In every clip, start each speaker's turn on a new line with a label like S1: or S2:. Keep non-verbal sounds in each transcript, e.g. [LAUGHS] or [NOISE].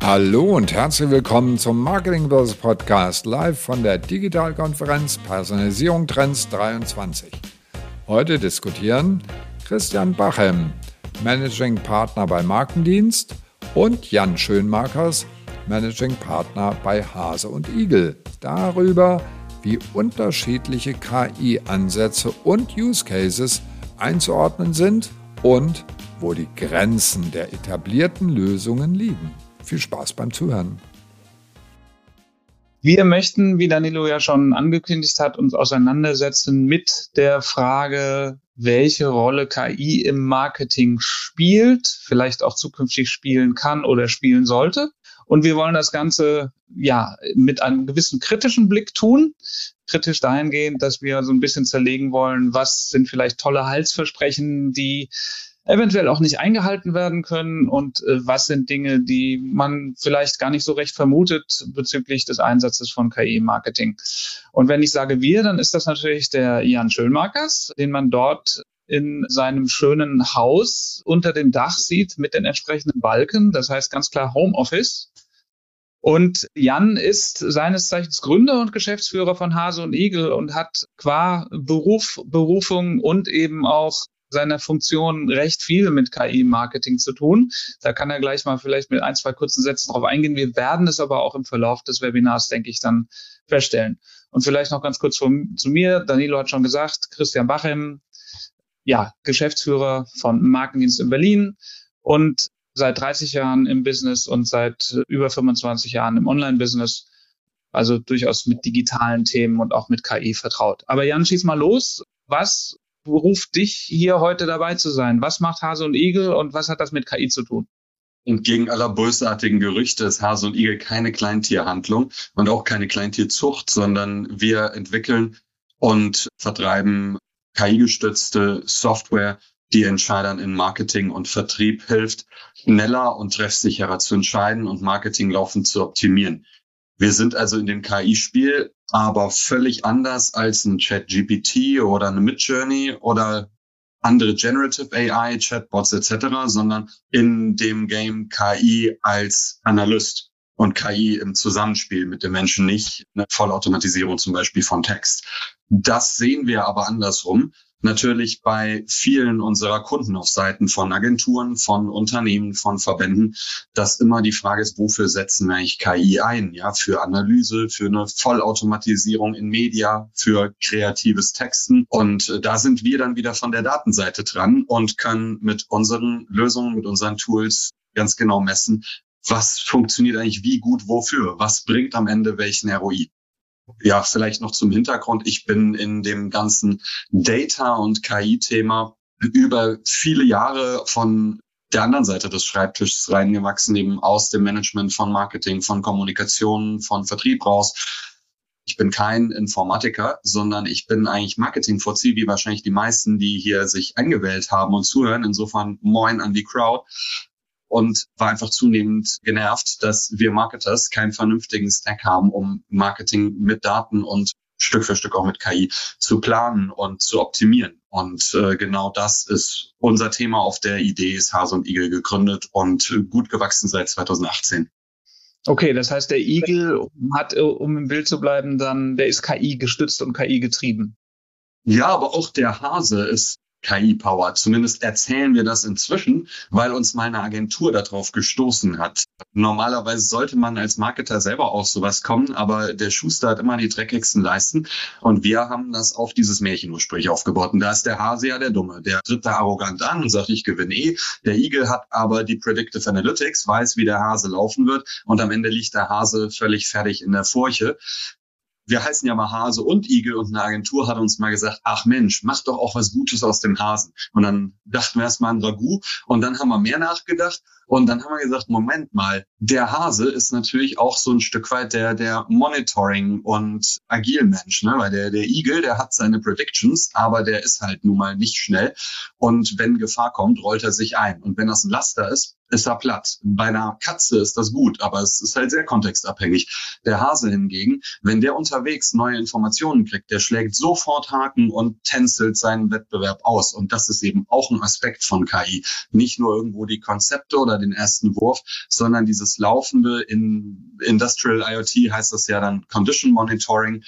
S1: Hallo und herzlich willkommen zum Marketing Börse Podcast live von der Digitalkonferenz Personalisierung Trends 23. Heute diskutieren Christian Bachem, Managing Partner bei Markendienst und Jan Schönmarkers, Managing Partner bei Hase und Igel, darüber, wie unterschiedliche KI-Ansätze und Use Cases einzuordnen sind und wo die Grenzen der etablierten Lösungen liegen. Viel Spaß beim Zuhören.
S2: Wir möchten, wie Danilo ja schon angekündigt hat, uns auseinandersetzen mit der Frage, welche Rolle KI im Marketing spielt, vielleicht auch zukünftig spielen kann oder spielen sollte. Und wir wollen das Ganze ja mit einem gewissen kritischen Blick tun. Kritisch dahingehend, dass wir so ein bisschen zerlegen wollen, was sind vielleicht tolle Halsversprechen, die eventuell auch nicht eingehalten werden können und äh, was sind Dinge, die man vielleicht gar nicht so recht vermutet bezüglich des Einsatzes von KI-Marketing. Und wenn ich sage wir, dann ist das natürlich der Jan Schönmarkers, den man dort in seinem schönen Haus unter dem Dach sieht mit den entsprechenden Balken. Das heißt ganz klar Homeoffice. Und Jan ist seines Zeichens Gründer und Geschäftsführer von Hase und Igel und hat qua Beruf, Berufung und eben auch seiner Funktion recht viel mit KI-Marketing zu tun. Da kann er gleich mal vielleicht mit ein, zwei kurzen Sätzen drauf eingehen. Wir werden es aber auch im Verlauf des Webinars, denke ich, dann feststellen. Und vielleicht noch ganz kurz von, zu mir. Danilo hat schon gesagt, Christian Bachem, ja, Geschäftsführer von Markendienst in Berlin und seit 30 Jahren im Business und seit über 25 Jahren im Online-Business. Also durchaus mit digitalen Themen und auch mit KI vertraut. Aber Jan, schieß mal los. Was beruft dich hier heute dabei zu sein? Was macht Hase und Igel und was hat das mit KI zu tun?
S3: Und gegen aller bösartigen Gerüchte ist Hase und Igel keine Kleintierhandlung und auch keine Kleintierzucht, sondern wir entwickeln und vertreiben KI-gestützte Software, die Entscheidern in Marketing und Vertrieb hilft, schneller und treffsicherer zu entscheiden und Marketing laufend zu optimieren. Wir sind also in dem KI-Spiel, aber völlig anders als ein Chat-GPT oder eine Midjourney oder andere Generative AI, Chatbots etc., sondern in dem Game KI als Analyst und KI im Zusammenspiel mit dem Menschen, nicht eine Vollautomatisierung zum Beispiel von Text. Das sehen wir aber andersrum natürlich bei vielen unserer Kunden auf Seiten von Agenturen, von Unternehmen, von Verbänden, dass immer die Frage ist, wofür setzen wir eigentlich KI ein? Ja, für Analyse, für eine Vollautomatisierung in Media, für kreatives Texten. Und äh, da sind wir dann wieder von der Datenseite dran und können mit unseren Lösungen, mit unseren Tools ganz genau messen, was funktioniert eigentlich wie gut wofür? Was bringt am Ende welchen ROI? Ja, vielleicht noch zum Hintergrund. Ich bin in dem ganzen Data- und KI-Thema über viele Jahre von der anderen Seite des Schreibtischs reingewachsen, eben aus dem Management von Marketing, von Kommunikation, von Vertrieb raus. Ich bin kein Informatiker, sondern ich bin eigentlich Marketing-Fuzzi, wie wahrscheinlich die meisten, die hier sich eingewählt haben und zuhören. Insofern moin an die Crowd und war einfach zunehmend genervt, dass wir Marketers keinen vernünftigen Stack haben, um Marketing mit Daten und Stück für Stück auch mit KI zu planen und zu optimieren. Und äh, genau das ist unser Thema. Auf der Idee ist Hase und Igel gegründet und gut gewachsen seit 2018.
S2: Okay, das heißt, der Igel hat, um im Bild zu bleiben, dann, der ist KI gestützt und KI getrieben.
S3: Ja, aber auch der Hase ist KI-Power. Zumindest erzählen wir das inzwischen, weil uns mal eine Agentur darauf gestoßen hat. Normalerweise sollte man als Marketer selber auf sowas kommen, aber der Schuster hat immer die dreckigsten Leisten und wir haben das auf dieses Märchen ursprünglich aufgebaut. Und da ist der Hase ja der Dumme. Der tritt da arrogant an und sagt, ich gewinne eh. Der Igel hat aber die Predictive Analytics, weiß, wie der Hase laufen wird und am Ende liegt der Hase völlig fertig in der Furche wir heißen ja mal Hase und Igel und eine Agentur hat uns mal gesagt, ach Mensch, mach doch auch was Gutes aus dem Hasen. Und dann dachten wir erstmal an Ragout und dann haben wir mehr nachgedacht und dann haben wir gesagt, Moment mal, der Hase ist natürlich auch so ein Stück weit der, der Monitoring und Agilmensch, ne? weil der, der Igel, der hat seine Predictions, aber der ist halt nun mal nicht schnell und wenn Gefahr kommt, rollt er sich ein und wenn das ein Laster ist, ist er platt. Bei einer Katze ist das gut, aber es ist halt sehr kontextabhängig. Der Hase hingegen, wenn der unterwegs neue Informationen kriegt, der schlägt sofort Haken und tänzelt seinen Wettbewerb aus. Und das ist eben auch ein Aspekt von KI. Nicht nur irgendwo die Konzepte oder den ersten Wurf, sondern dieses laufende in Industrial IoT heißt das ja dann Condition Monitoring.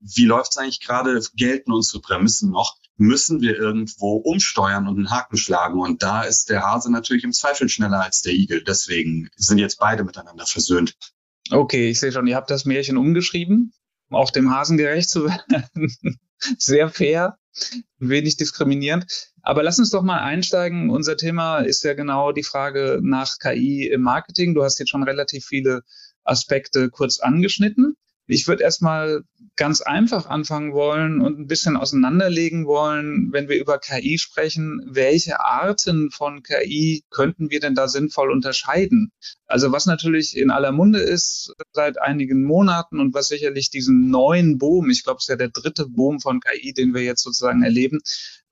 S3: Wie läuft es eigentlich gerade? Gelten unsere Prämissen noch? müssen wir irgendwo umsteuern und einen Haken schlagen. Und da ist der Hase natürlich im Zweifel schneller als der Igel. Deswegen sind jetzt beide miteinander versöhnt.
S2: Okay, ich sehe schon, ihr habt das Märchen umgeschrieben, um auch dem Hasen gerecht zu werden. [LAUGHS] Sehr fair, wenig diskriminierend. Aber lass uns doch mal einsteigen. Unser Thema ist ja genau die Frage nach KI im Marketing. Du hast jetzt schon relativ viele Aspekte kurz angeschnitten. Ich würde erstmal ganz einfach anfangen wollen und ein bisschen auseinanderlegen wollen, wenn wir über KI sprechen, welche Arten von KI könnten wir denn da sinnvoll unterscheiden? Also was natürlich in aller Munde ist seit einigen Monaten und was sicherlich diesen neuen Boom, ich glaube, es ist ja der dritte Boom von KI, den wir jetzt sozusagen erleben,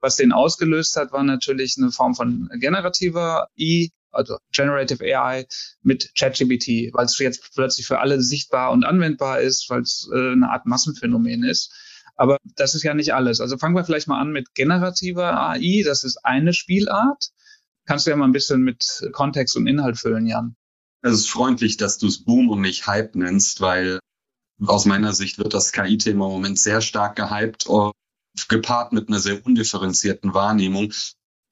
S2: was den ausgelöst hat, war natürlich eine Form von generativer I, also Generative AI mit ChatGPT, weil es jetzt plötzlich für alle sichtbar und anwendbar ist, weil es äh, eine Art Massenphänomen ist. Aber das ist ja nicht alles. Also fangen wir vielleicht mal an mit generativer AI. Das ist eine Spielart. Kannst du ja mal ein bisschen mit Kontext und Inhalt füllen, Jan?
S3: Es ist freundlich, dass du es Boom und nicht Hype nennst, weil aus meiner Sicht wird das KI-Thema im Moment sehr stark gehypt gepaart mit einer sehr undifferenzierten Wahrnehmung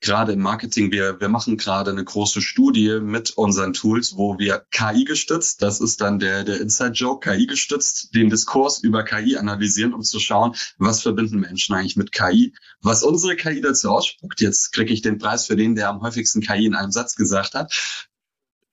S3: gerade im Marketing, wir, wir machen gerade eine große Studie mit unseren Tools, wo wir KI gestützt, das ist dann der, der Inside Joke, KI gestützt, den Diskurs über KI analysieren, um zu schauen, was verbinden Menschen eigentlich mit KI, was unsere KI dazu ausspuckt. Jetzt kriege ich den Preis für den, der am häufigsten KI in einem Satz gesagt hat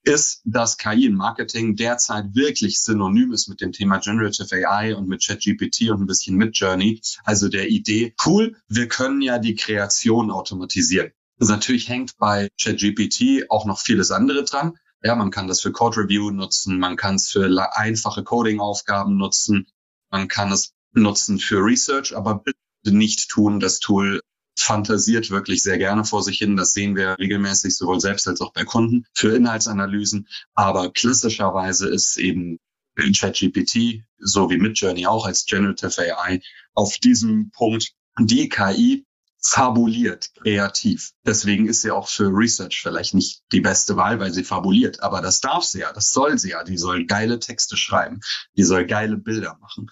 S3: ist, dass KI im Marketing derzeit wirklich synonym ist mit dem Thema Generative AI und mit ChatGPT und ein bisschen mit Journey. Also der Idee, cool, wir können ja die Kreation automatisieren. Das natürlich hängt bei ChatGPT auch noch vieles andere dran. Ja, man kann das für Code Review nutzen, man kann es für einfache Coding-Aufgaben nutzen, man kann es nutzen für Research, aber bitte nicht tun, das Tool fantasiert wirklich sehr gerne vor sich hin. Das sehen wir regelmäßig sowohl selbst als auch bei Kunden für Inhaltsanalysen. Aber klassischerweise ist eben ChatGPT, so wie Midjourney auch als Generative AI, auf diesem Punkt die KI fabuliert, kreativ. Deswegen ist sie auch für Research vielleicht nicht die beste Wahl, weil sie fabuliert. Aber das darf sie ja, das soll sie ja. Die soll geile Texte schreiben, die soll geile Bilder machen.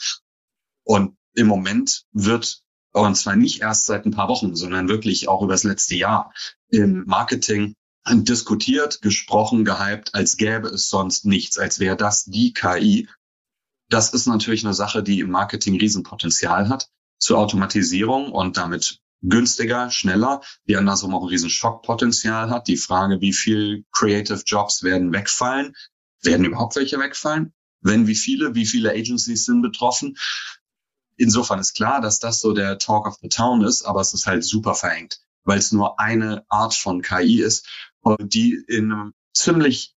S3: Und im Moment wird und zwar nicht erst seit ein paar Wochen, sondern wirklich auch über das letzte Jahr im Marketing diskutiert, gesprochen, gehypt, als gäbe es sonst nichts, als wäre das die KI. Das ist natürlich eine Sache, die im Marketing Riesenpotenzial hat zur Automatisierung und damit günstiger, schneller, die andersrum auch ein riesen Schockpotenzial hat. Die Frage, wie viel Creative Jobs werden wegfallen? Werden überhaupt welche wegfallen? Wenn, wie viele? Wie viele Agencies sind betroffen? Insofern ist klar, dass das so der Talk of the Town ist, aber es ist halt super verengt, weil es nur eine Art von KI ist, die in einem ziemlich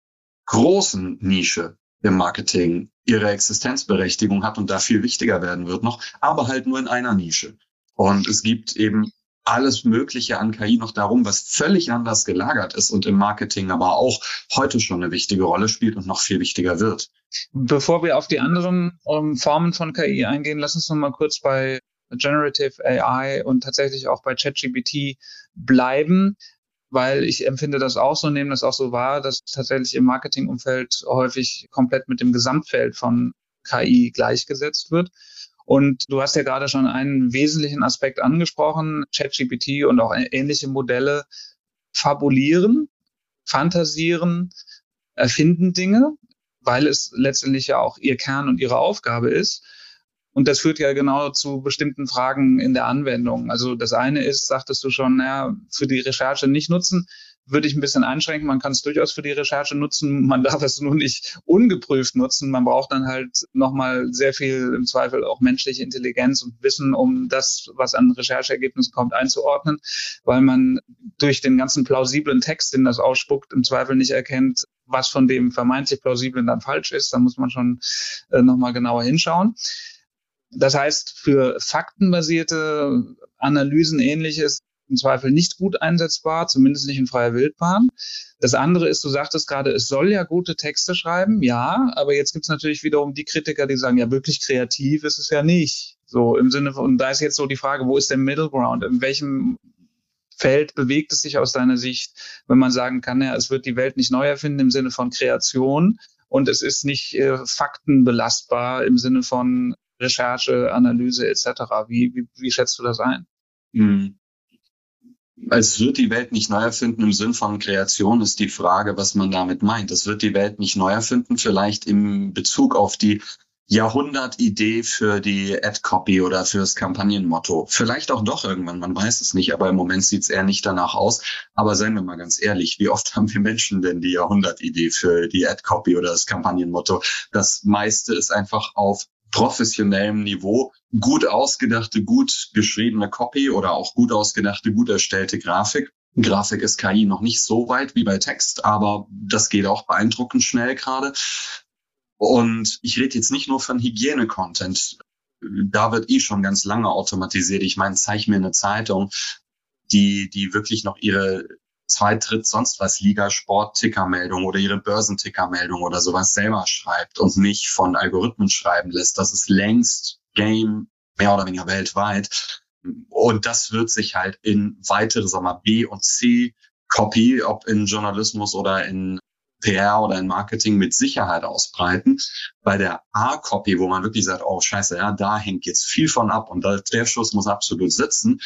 S3: großen Nische im Marketing ihre Existenzberechtigung hat und da viel wichtiger werden wird noch, aber halt nur in einer Nische. Und es gibt eben alles Mögliche an KI noch darum, was völlig anders gelagert ist und im Marketing aber auch heute schon eine wichtige Rolle spielt und noch viel wichtiger wird.
S2: Bevor wir auf die anderen um, ähm, Formen von KI eingehen, lass uns noch mal kurz bei Generative AI und tatsächlich auch bei ChatGPT bleiben, weil ich empfinde das auch so, nehme das auch so wahr, dass tatsächlich im Marketingumfeld häufig komplett mit dem Gesamtfeld von KI gleichgesetzt wird. Und du hast ja gerade schon einen wesentlichen Aspekt angesprochen. ChatGPT und auch ähnliche Modelle fabulieren, fantasieren, erfinden Dinge, weil es letztendlich ja auch ihr Kern und ihre Aufgabe ist. Und das führt ja genau zu bestimmten Fragen in der Anwendung. Also das eine ist, sagtest du schon, naja, für die Recherche nicht nutzen würde ich ein bisschen einschränken. Man kann es durchaus für die Recherche nutzen. Man [LAUGHS] darf es nur nicht ungeprüft nutzen. Man braucht dann halt nochmal sehr viel im Zweifel auch menschliche Intelligenz und Wissen, um das, was an Rechercheergebnissen kommt, einzuordnen, weil man durch den ganzen plausiblen Text, den das ausspuckt, im Zweifel nicht erkennt, was von dem vermeintlich plausiblen dann falsch ist. Da muss man schon äh, nochmal genauer hinschauen. Das heißt, für faktenbasierte Analysen ähnliches im Zweifel nicht gut einsetzbar, zumindest nicht in freier Wildbahn. Das andere ist, du sagtest gerade, es soll ja gute Texte schreiben, ja, aber jetzt gibt es natürlich wiederum die Kritiker, die sagen, ja, wirklich kreativ ist es ja nicht. So im Sinne von, und da ist jetzt so die Frage, wo ist der Middle Ground? In welchem Feld bewegt es sich aus deiner Sicht, wenn man sagen kann, ja, es wird die Welt nicht neu erfinden im Sinne von Kreation und es ist nicht äh, faktenbelastbar im Sinne von Recherche, Analyse etc. Wie, wie, wie schätzt du das ein? Hm.
S3: Es wird die Welt nicht neu erfinden im Sinn von Kreation, ist die Frage, was man damit meint. Es wird die Welt nicht neu erfinden, vielleicht im Bezug auf die Jahrhundertidee für die Ad-Copy oder fürs Kampagnenmotto. Vielleicht auch doch irgendwann, man weiß es nicht, aber im Moment sieht es eher nicht danach aus. Aber seien wir mal ganz ehrlich, wie oft [LAUGHS] haben wir Menschen denn die Jahrhundertidee für die Ad-Copy oder das Kampagnenmotto? Das meiste ist einfach auf professionellem Niveau gut ausgedachte, gut geschriebene Copy oder auch gut ausgedachte, gut erstellte Grafik. Grafik ist KI noch nicht so weit wie bei Text, aber das geht auch beeindruckend schnell gerade. Und ich rede jetzt nicht nur von Hygiene-Content. Da wird eh schon ganz lange automatisiert. Ich meine, zeig mir eine Zeitung, die, die wirklich noch ihre Zweitritt sonst was Liga Sport Tickermeldung oder ihre Börsentickermeldung oder sowas selber schreibt und nicht von Algorithmen schreiben lässt. Das ist längst Game mehr oder weniger weltweit. Und das wird sich halt in weitere, sagen wir B und C Copy, ob in Journalismus oder in PR oder in Marketing mit Sicherheit ausbreiten. Bei der A-Copy, wo man wirklich sagt, oh scheiße, ja, da hängt jetzt viel von ab und der Schuss muss absolut sitzen,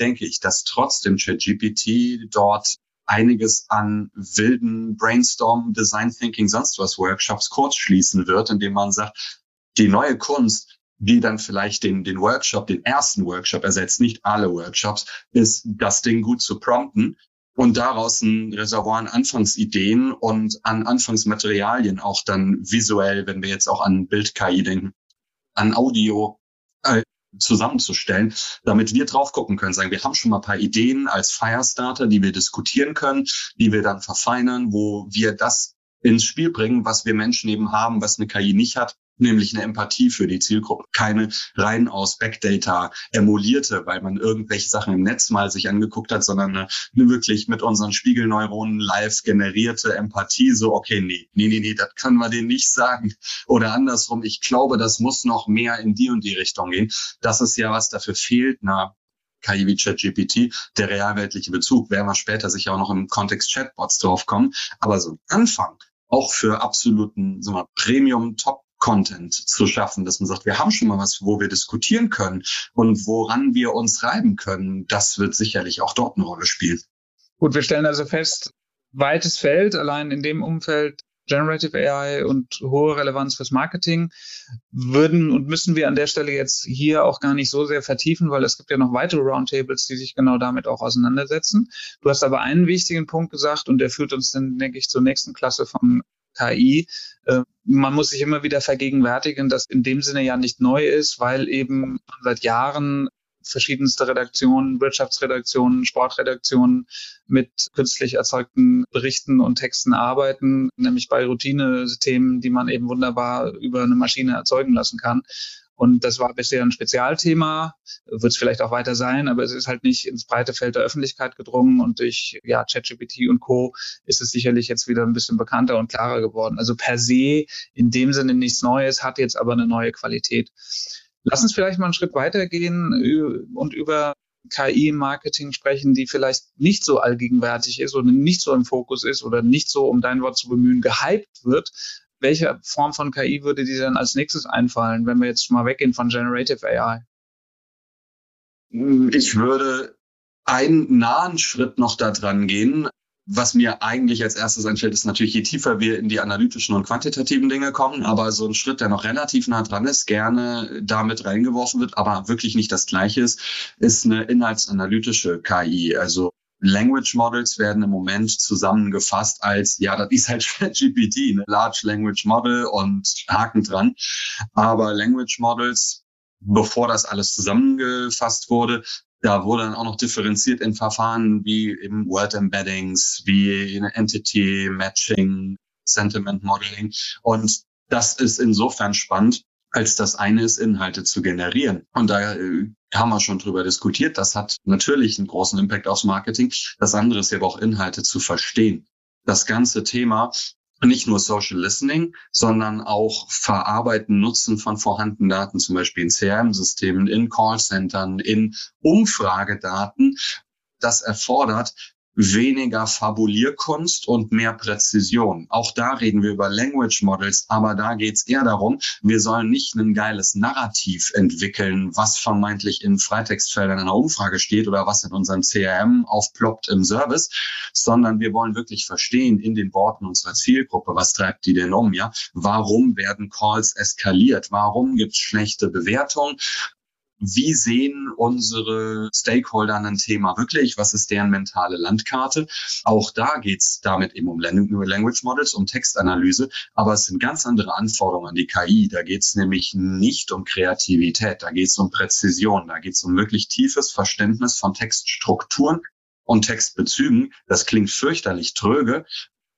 S3: denke ich, dass trotzdem ChatGPT dort einiges an wilden Brainstorm, Design Thinking, sonst was Workshops kurz schließen wird, indem man sagt, die neue Kunst, die dann vielleicht den, den Workshop, den ersten Workshop ersetzt, nicht alle Workshops, ist das Ding gut zu prompten und daraus ein Reservoir an Anfangsideen und an Anfangsmaterialien auch dann visuell, wenn wir jetzt auch an Bild-KI denken, an Audio zusammenzustellen, damit wir drauf gucken können, sagen, wir haben schon mal ein paar Ideen als Firestarter, die wir diskutieren können, die wir dann verfeinern, wo wir das ins Spiel bringen, was wir Menschen eben haben, was eine KI nicht hat, nämlich eine Empathie für die Zielgruppe. Keine rein aus Backdata emulierte, weil man irgendwelche Sachen im Netz mal sich angeguckt hat, sondern eine, eine wirklich mit unseren Spiegelneuronen live generierte Empathie. So, okay, nee, nee, nee, nee, das können wir denen nicht sagen. Oder andersrum, ich glaube, das muss noch mehr in die und die Richtung gehen. Das ist ja, was dafür fehlt. Na, KI wie ChatGPT, der realweltliche Bezug, werden wir später sicher auch noch im Kontext Chatbots draufkommen. Aber so ein Anfang, auch für absoluten so mal, Premium-Top Content zu schaffen, dass man sagt, wir haben schon mal was, wo wir diskutieren können und woran wir uns reiben können. Das wird sicherlich auch dort eine Rolle spielen.
S2: Gut, wir stellen also fest, weites Feld, allein in dem Umfeld Generative AI und hohe Relevanz fürs Marketing würden und müssen wir an der Stelle jetzt hier auch gar nicht so sehr vertiefen, weil es gibt ja noch weitere Roundtables, die sich genau damit auch auseinandersetzen. Du hast aber einen wichtigen Punkt gesagt und der führt uns dann, denke ich, zur nächsten Klasse von KI. Äh, man muss sich immer wieder vergegenwärtigen, dass in dem Sinne ja nicht neu ist, weil eben seit Jahren verschiedenste Redaktionen, Wirtschaftsredaktionen, Sportredaktionen mit künstlich erzeugten Berichten und Texten arbeiten, nämlich bei Routine-Themen, die man eben wunderbar über eine Maschine erzeugen lassen kann. Und das war bisher ein Spezialthema, wird es vielleicht auch weiter sein, aber es ist halt nicht ins breite Feld der Öffentlichkeit gedrungen und durch ja, ChatGPT und Co. ist es sicherlich jetzt wieder ein bisschen bekannter und klarer geworden. Also per se in dem Sinne nichts Neues, hat jetzt aber eine neue Qualität. Lass uns vielleicht mal einen Schritt weitergehen und über KI-Marketing sprechen, die vielleicht nicht so allgegenwärtig ist oder nicht so im Fokus ist oder nicht so, um dein Wort zu bemühen, gehypt wird, welche Form von KI würde dir denn als nächstes einfallen, wenn wir jetzt mal weggehen von Generative AI?
S3: Ich würde einen nahen Schritt noch da dran gehen. Was mir eigentlich als erstes einfällt, ist natürlich, je tiefer wir in die analytischen und quantitativen Dinge kommen, aber so ein Schritt, der noch relativ nah dran ist, gerne damit reingeworfen wird, aber wirklich nicht das gleiche ist, ist eine inhaltsanalytische KI. Also Language Models werden im Moment zusammengefasst als, ja, das ist halt [LAUGHS] GPT, eine Large Language Model und Haken dran. Aber Language Models, bevor das alles zusammengefasst wurde, da wurde dann auch noch differenziert in Verfahren wie eben Word Embeddings, wie Entity Matching, Sentiment Modeling. Und das ist insofern spannend, als das eine ist, Inhalte zu generieren. Und da äh, haben wir schon drüber diskutiert. Das hat natürlich einen großen Impact aufs Marketing. Das andere ist aber auch Inhalte zu verstehen. Das ganze Thema nicht nur Social Listening, sondern auch Verarbeiten, Nutzen von vorhandenen Daten, zum Beispiel in CRM-Systemen, in Callcentern, in Umfragedaten. Das erfordert weniger Fabulierkunst und mehr Präzision. Auch da reden wir über Language Models, aber da geht es eher darum, wir sollen nicht ein geiles Narrativ entwickeln, was vermeintlich in Freitextfeldern einer Umfrage steht oder was in unserem CRM aufploppt im Service, sondern wir wollen wirklich verstehen in den Worten unserer Zielgruppe, was treibt die denn um, ja? Warum werden Calls eskaliert? Warum gibt es schlechte Bewertungen? Wie sehen unsere Stakeholder ein Thema wirklich? Was ist deren mentale Landkarte? Auch da geht's damit eben um Language Models, um Textanalyse, aber es sind ganz andere Anforderungen an die KI. Da geht's nämlich nicht um Kreativität, da geht's um Präzision, da geht's um wirklich tiefes Verständnis von Textstrukturen und Textbezügen. Das klingt fürchterlich tröge,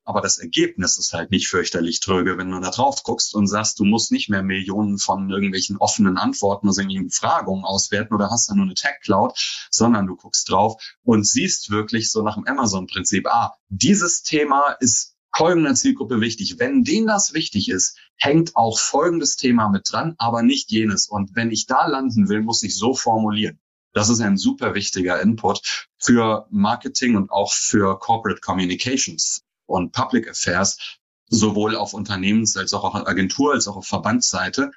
S3: aber das Ergebnis ist halt nicht fürchterlich tröge, wenn du da drauf guckst und sagst, du musst nicht mehr Millionen von irgendwelchen offenen Antworten oder irgendwelchen Fragungen auswerten oder hast dann nur eine Tag Cloud, sondern du guckst drauf und siehst wirklich so nach dem Amazon-Prinzip, ah, dieses Thema ist folgender Zielgruppe wichtig. Wenn denen das wichtig ist, hängt auch folgendes Thema mit dran, aber nicht jenes. Und wenn ich da landen will, muss ich so formulieren. Das ist ein super wichtiger Input für Marketing und auch für Corporate Communications und Public Affairs, sowohl auf Unternehmens- als auch auf Agentur- als auch auf Verbandsseite.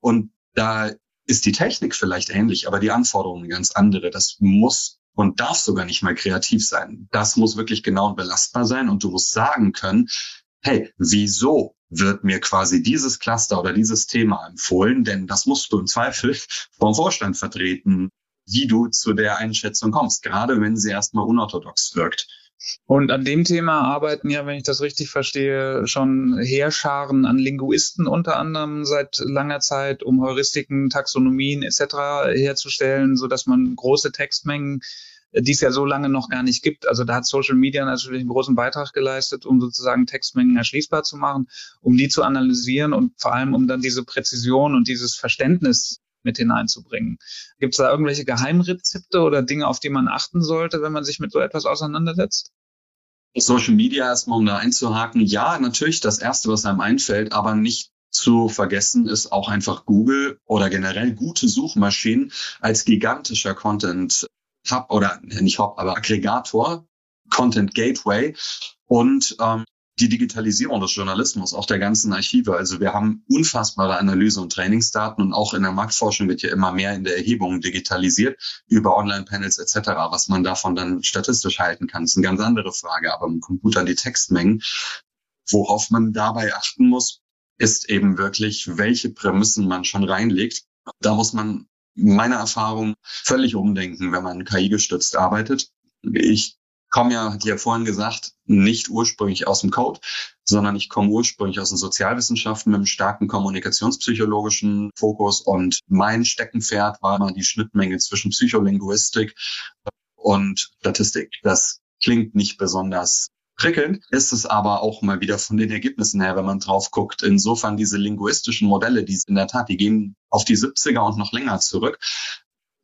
S3: Und da ist die Technik vielleicht ähnlich, aber die Anforderungen ganz andere. Das muss und darf sogar nicht mal kreativ sein. Das muss wirklich genau und belastbar sein und du musst sagen können, hey, wieso wird mir quasi dieses Cluster oder dieses Thema empfohlen? Denn das musst du im Zweifel [LAUGHS] vom Vorstand vertreten, wie du zu der Einschätzung kommst, gerade wenn sie erstmal unorthodox wirkt.
S2: Und an dem Thema arbeiten ja, wenn ich das richtig verstehe, schon Heerscharen an Linguisten unter anderem seit langer Zeit, um Heuristiken, Taxonomien etc. herzustellen, so dass man große Textmengen die es ja so lange noch gar nicht gibt. Also da hat Social Media natürlich einen großen Beitrag geleistet, um sozusagen Textmengen erschließbar zu machen, um die zu analysieren und vor allem um dann diese Präzision und dieses Verständnis mit hineinzubringen. Gibt es da irgendwelche Geheimrezepte oder Dinge, auf die man achten sollte, wenn man sich mit so etwas auseinandersetzt?
S3: Social Media erstmal, um da einzuhaken. Ja, natürlich das Erste, was einem einfällt, aber nicht zu vergessen ist auch einfach Google oder generell gute Suchmaschinen als gigantischer Content Hub oder nicht Hub, aber Aggregator, Content Gateway und ähm, die Digitalisierung des Journalismus, auch der ganzen Archive. Also wir haben unfassbare Analyse- und Trainingsdaten und auch in der Marktforschung wird ja immer mehr in der Erhebung digitalisiert über Online-Panels etc. Was man davon dann statistisch halten kann, ist eine ganz andere Frage. Aber im Computer die Textmengen, worauf man dabei achten muss, ist eben wirklich, welche Prämissen man schon reinlegt. Da muss man meiner Erfahrung völlig umdenken, wenn man KI-gestützt arbeitet. Ich komme ja, hat ja vorhin gesagt, nicht ursprünglich aus dem Code, sondern ich komme ursprünglich aus den Sozialwissenschaften mit einem starken kommunikationspsychologischen Fokus und mein Steckenpferd war immer die Schnittmenge zwischen Psycholinguistik und Statistik. Das klingt nicht besonders prickelnd, ist es aber auch mal wieder von den Ergebnissen her, wenn man drauf guckt. Insofern diese linguistischen Modelle, die in der Tat, die gehen auf die 70er und noch länger zurück.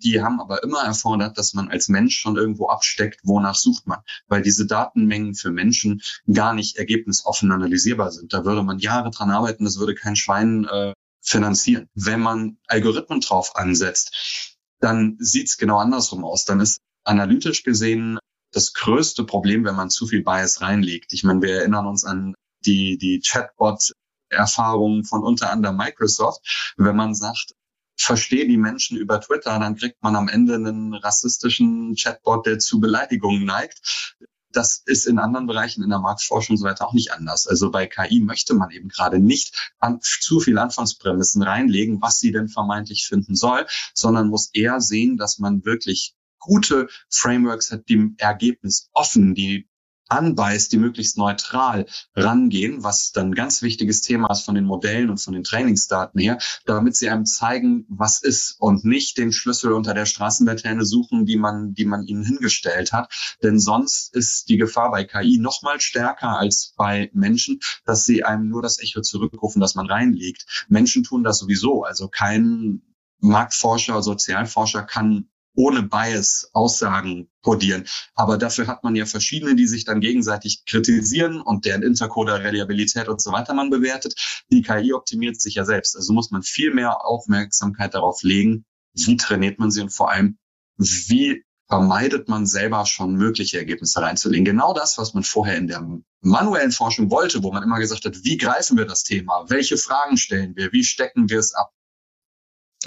S3: Die haben aber immer erfordert, dass man als Mensch schon irgendwo absteckt, wonach sucht man, weil diese Datenmengen für Menschen gar nicht ergebnisoffen analysierbar sind. Da würde man Jahre dran arbeiten, das würde kein Schwein äh, finanzieren. Wenn man Algorithmen drauf ansetzt, dann sieht's genau andersrum aus. Dann ist analytisch gesehen das größte Problem, wenn man zu viel Bias reinlegt. Ich meine, wir erinnern uns an die, die Chatbot-Erfahrungen von unter anderem Microsoft. Wenn man sagt, verstehe die Menschen über Twitter, dann kriegt man am Ende einen rassistischen Chatbot, der zu Beleidigungen neigt. Das ist in anderen Bereichen in der Marktforschung so weiter auch nicht anders. Also bei KI möchte man eben gerade nicht an, zu viel Anfangsprämissen reinlegen, was sie denn vermeintlich finden soll, sondern muss eher sehen, dass man wirklich gute Frameworks hat, die Ergebnis offen, die anbeißt, die möglichst neutral rangehen, was dann ganz wichtiges Thema ist von den Modellen und von den Trainingsdaten her, damit sie einem zeigen, was ist und nicht den Schlüssel unter der Straßenlaterne suchen, die man, die man ihnen hingestellt hat. Denn sonst ist die Gefahr bei KI noch mal stärker als bei Menschen, dass sie einem nur das Echo zurückrufen, das man reinlegt. Menschen tun das sowieso. Also kein Marktforscher, Sozialforscher kann ohne Bias Aussagen kodieren. Aber dafür hat man ja verschiedene, die sich dann gegenseitig kritisieren und deren Intercoder Reliabilität und so weiter man bewertet. Die KI optimiert sich ja selbst. Also muss man viel mehr Aufmerksamkeit darauf legen, wie trainiert man sie und vor allem, wie vermeidet man selber schon mögliche Ergebnisse reinzulegen. Genau das, was man vorher in der manuellen Forschung wollte, wo man immer gesagt hat, wie greifen wir das Thema? Welche Fragen stellen wir? Wie stecken wir es ab?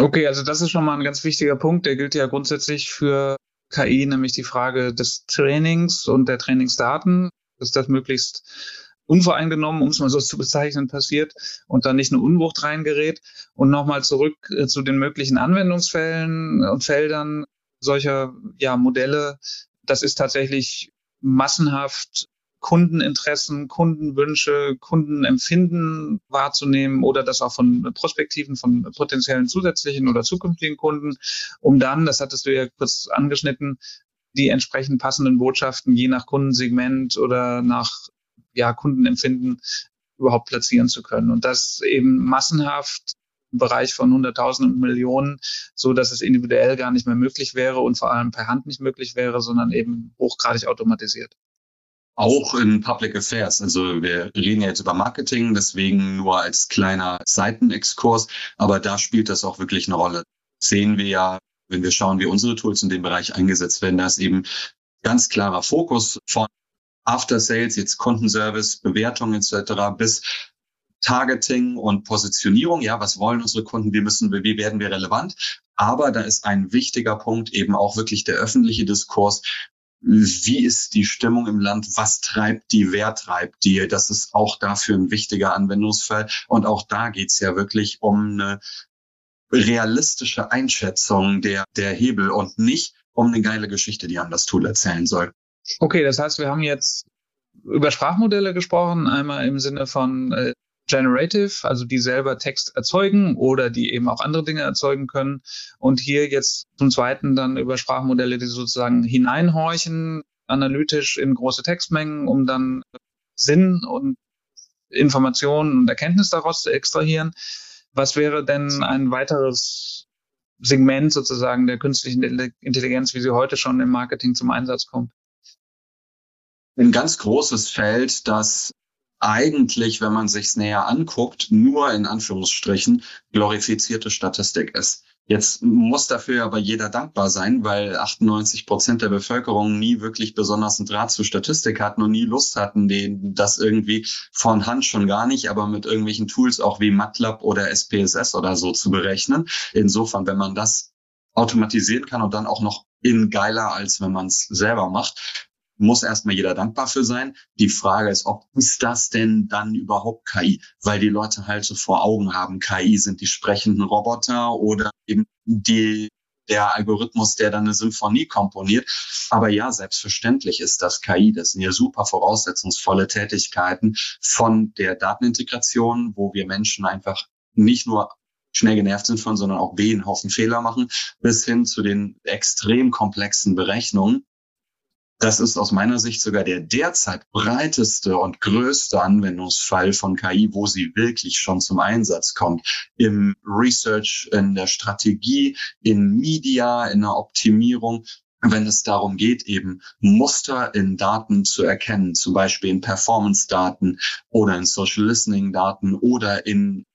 S2: Okay, also das ist schon mal ein ganz wichtiger Punkt. Der gilt ja grundsätzlich für KI, nämlich die Frage des Trainings und der Trainingsdaten, dass das möglichst unvoreingenommen, um es mal so [LAUGHS] zu bezeichnen, passiert und dann nicht eine Unwucht reingerät. Und nochmal zurück äh, zu den möglichen Anwendungsfällen und Feldern solcher ja, Modelle. Das ist tatsächlich massenhaft Kundeninteressen, Kundenwünsche, Kundenempfinden wahrzunehmen oder das auch von Prospektiven, von potenziellen zusätzlichen oder zukünftigen Kunden, um dann, das hattest du ja kurz angeschnitten, die entsprechend passenden Botschaften je nach Kundensegment oder nach ja, Kundenempfinden überhaupt platzieren zu können. Und das eben massenhaft im Bereich von Hunderttausenden und Millionen, so dass es individuell gar nicht mehr möglich wäre und vor allem per Hand nicht möglich wäre, sondern eben hochgradig automatisiert
S3: auch in Public Affairs. Also wir reden jetzt über Marketing, deswegen nur als kleiner Seitenexkurs, aber da spielt das auch wirklich eine Rolle. Sehen wir ja, wenn wir schauen, wie unsere Tools in dem Bereich eingesetzt werden, da ist eben ganz klarer Fokus von After Sales, jetzt Kundenservice, Bewertung etc. bis Targeting und Positionierung. Ja, was wollen unsere Kunden? Wie müssen wir, wie werden wir relevant? Aber da ist ein wichtiger Punkt eben auch wirklich der öffentliche Diskurs wie ist die Stimmung im Land, was treibt die, wer treibt die. Das ist auch dafür ein wichtiger Anwendungsfall. Und auch da geht's ja wirklich um eine realistische Einschätzung der, der Hebel und nicht um eine geile Geschichte, die an das Tool erzählen soll.
S2: Okay, das heißt, wir haben jetzt über Sprachmodelle gesprochen, einmal im Sinne von äh, Generative, also die selber Text erzeugen oder die eben auch andere Dinge erzeugen können. Und hier jetzt zum Zweiten dann über Sprachmodelle, die sozusagen hineinhorchen, analytisch in große Textmengen, um dann Sinn und Informationen und Erkenntnis daraus zu extrahieren. Was wäre denn ein weiteres Segment sozusagen der künstlichen Intelligenz, wie sie heute schon im Marketing zum Einsatz kommt?
S3: Ein ganz großes Feld, das eigentlich, wenn man sich's näher anguckt, nur in Anführungsstrichen glorifizierte Statistik ist. Jetzt muss dafür aber jeder dankbar sein, weil 98 Prozent der Bevölkerung nie wirklich besonders einen Draht zu Statistik hatten und nie Lust hatten, den, das irgendwie von Hand schon gar nicht, aber mit irgendwelchen Tools auch wie MATLAB oder SPSS oder so zu berechnen. Insofern, wenn man das automatisieren kann und dann auch noch in geiler, als wenn man es selber macht, muss erstmal jeder dankbar für sein. Die Frage ist, ob ist das denn dann überhaupt KI? Weil die Leute halt so vor Augen haben, KI sind die sprechenden Roboter oder eben die der Algorithmus, der dann eine Symphonie komponiert. Aber ja, selbstverständlich ist das KI. Das sind ja super voraussetzungsvolle Tätigkeiten von der Datenintegration, wo wir Menschen einfach nicht nur schnell genervt sind von, sondern auch B, einen Haufen Fehler machen, bis hin zu den extrem komplexen Berechnungen, das ist aus meiner Sicht sogar der derzeit breiteste und größte Anwendungsfall von KI, wo sie wirklich schon zum Einsatz kommt. Im Research, in der Strategie, in Media, in der Optimierung wenn es darum geht, eben Muster in Daten zu erkennen, zum Beispiel in Performance-Daten oder in Social Listening-Daten oder in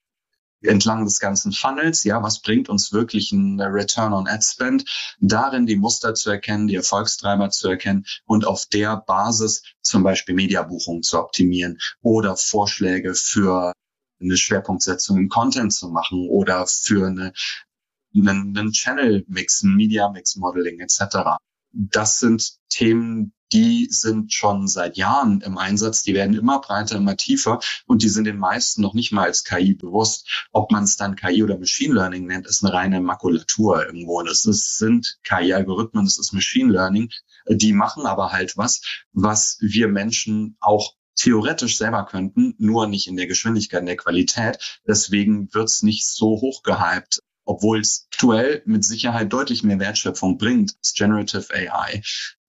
S3: entlang des ganzen Funnels, ja, was bringt uns wirklich ein Return on Ad Spend, darin die Muster zu erkennen, die Erfolgstreiber zu erkennen und auf der Basis zum Beispiel Mediabuchungen zu optimieren oder Vorschläge für eine Schwerpunktsetzung im Content zu machen oder für eine, einen, einen Channel-Mix, ein Media-Mix-Modeling etc. Das sind Themen, die sind schon seit Jahren im Einsatz, die werden immer breiter, immer tiefer und die sind den meisten noch nicht mal als KI bewusst. Ob man es dann KI oder Machine Learning nennt, ist eine reine Makulatur irgendwo. Das ist, sind KI-Algorithmen, das ist Machine Learning. Die machen aber halt was, was wir Menschen auch theoretisch selber könnten, nur nicht in der Geschwindigkeit, in der Qualität. Deswegen wird's nicht so hoch gehypt, obwohl es aktuell mit Sicherheit deutlich mehr Wertschöpfung bringt, als Generative AI.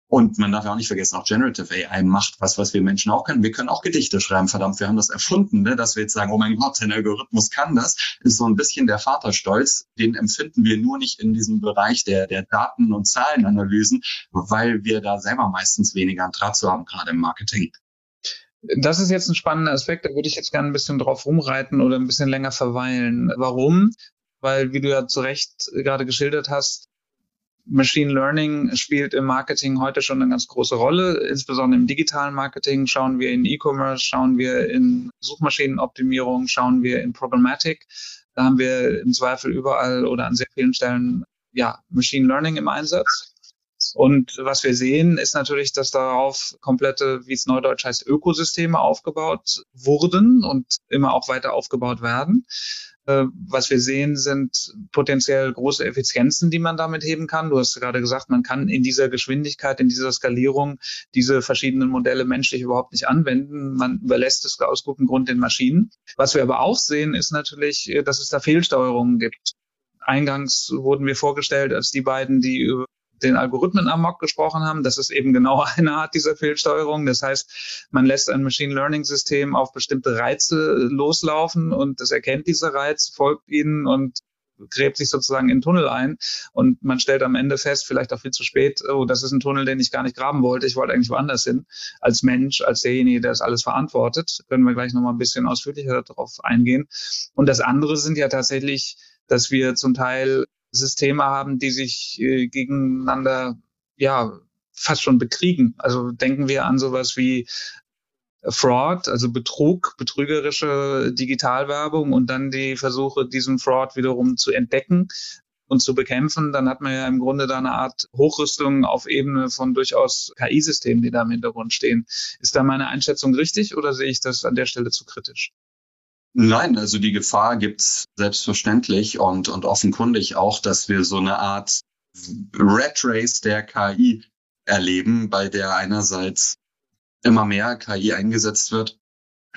S3: Und man darf ja auch nicht vergessen, auch Generative AI macht was, was wir Menschen auch können. Wir können auch Gedichte schreiben, verdammt, wir haben das erfunden, ne? dass wir jetzt sagen, oh mein Gott, ein Algorithmus kann das, ist so ein bisschen der Vaterstolz. Den empfinden wir nur nicht in diesem Bereich der, der Daten- und Zahlenanalysen, weil wir da selber meistens weniger Draht zu haben, gerade im Marketing.
S2: Das ist jetzt ein spannender Aspekt, da würde ich jetzt gerne ein bisschen drauf rumreiten oder ein bisschen länger verweilen. Warum? Weil, wie du ja zu Recht gerade geschildert hast, Machine Learning spielt im Marketing heute schon eine ganz große Rolle. Insbesondere im digitalen Marketing schauen wir in E-Commerce, schauen wir in Suchmaschinenoptimierung, schauen wir in Programmatic. Da haben wir im Zweifel überall oder an sehr vielen Stellen ja, Machine Learning im Einsatz. Und was wir sehen, ist natürlich, dass darauf komplette, wie es neudeutsch heißt, Ökosysteme aufgebaut wurden und immer auch weiter aufgebaut werden. Äh, was wir sehen, sind potenziell große Effizienzen, die man damit heben kann. Du hast gerade gesagt, man kann in dieser Geschwindigkeit, in dieser Skalierung diese verschiedenen Modelle menschlich überhaupt nicht anwenden. Man überlässt es aus gutem Grund den Maschinen. Was wir aber auch sehen, ist natürlich, äh, dass es da Fehlsteuerungen gibt. Eingangs wurden wir vorgestellt als die beiden, die den Algorithmen amok gesprochen haben. Das ist eben genau [LAUGHS] eine Art dieser Fehlsteuerung. Das heißt, man lässt ein Machine Learning System auf bestimmte Reize loslaufen und es erkennt diese Reize, folgt ihnen und gräbt sich sozusagen in Tunnel ein und man stellt am Ende fest, vielleicht auch viel zu spät, oh, das ist ein Tunnel, den ich gar nicht graben wollte, ich wollte eigentlich woanders hin, als Mensch, als derjenige, der das alles verantwortet. Können wir gleich nochmal ein bisschen ausführlicher darauf eingehen. Und das andere sind ja tatsächlich, dass wir zum Teil Systeme haben, die sich äh, gegeneinander ja fast schon bekriegen. Also denken wir an sowas wie Fraud, also Betrug, betrügerische Digitalwerbung und dann die Versuche, diesen Fraud wiederum zu entdecken und zu bekämpfen, dann hat man ja im Grunde da eine Art Hochrüstung auf Ebene von durchaus KI-Systemen, die da im Hintergrund stehen. Ist da meine Einschätzung richtig oder sehe ich das an der Stelle zu kritisch?
S3: Nein, also die Gefahr gibt's selbstverständlich und, und offenkundig auch, dass wir so eine Art Red Race der KI erleben, bei der einerseits immer mehr KI eingesetzt wird,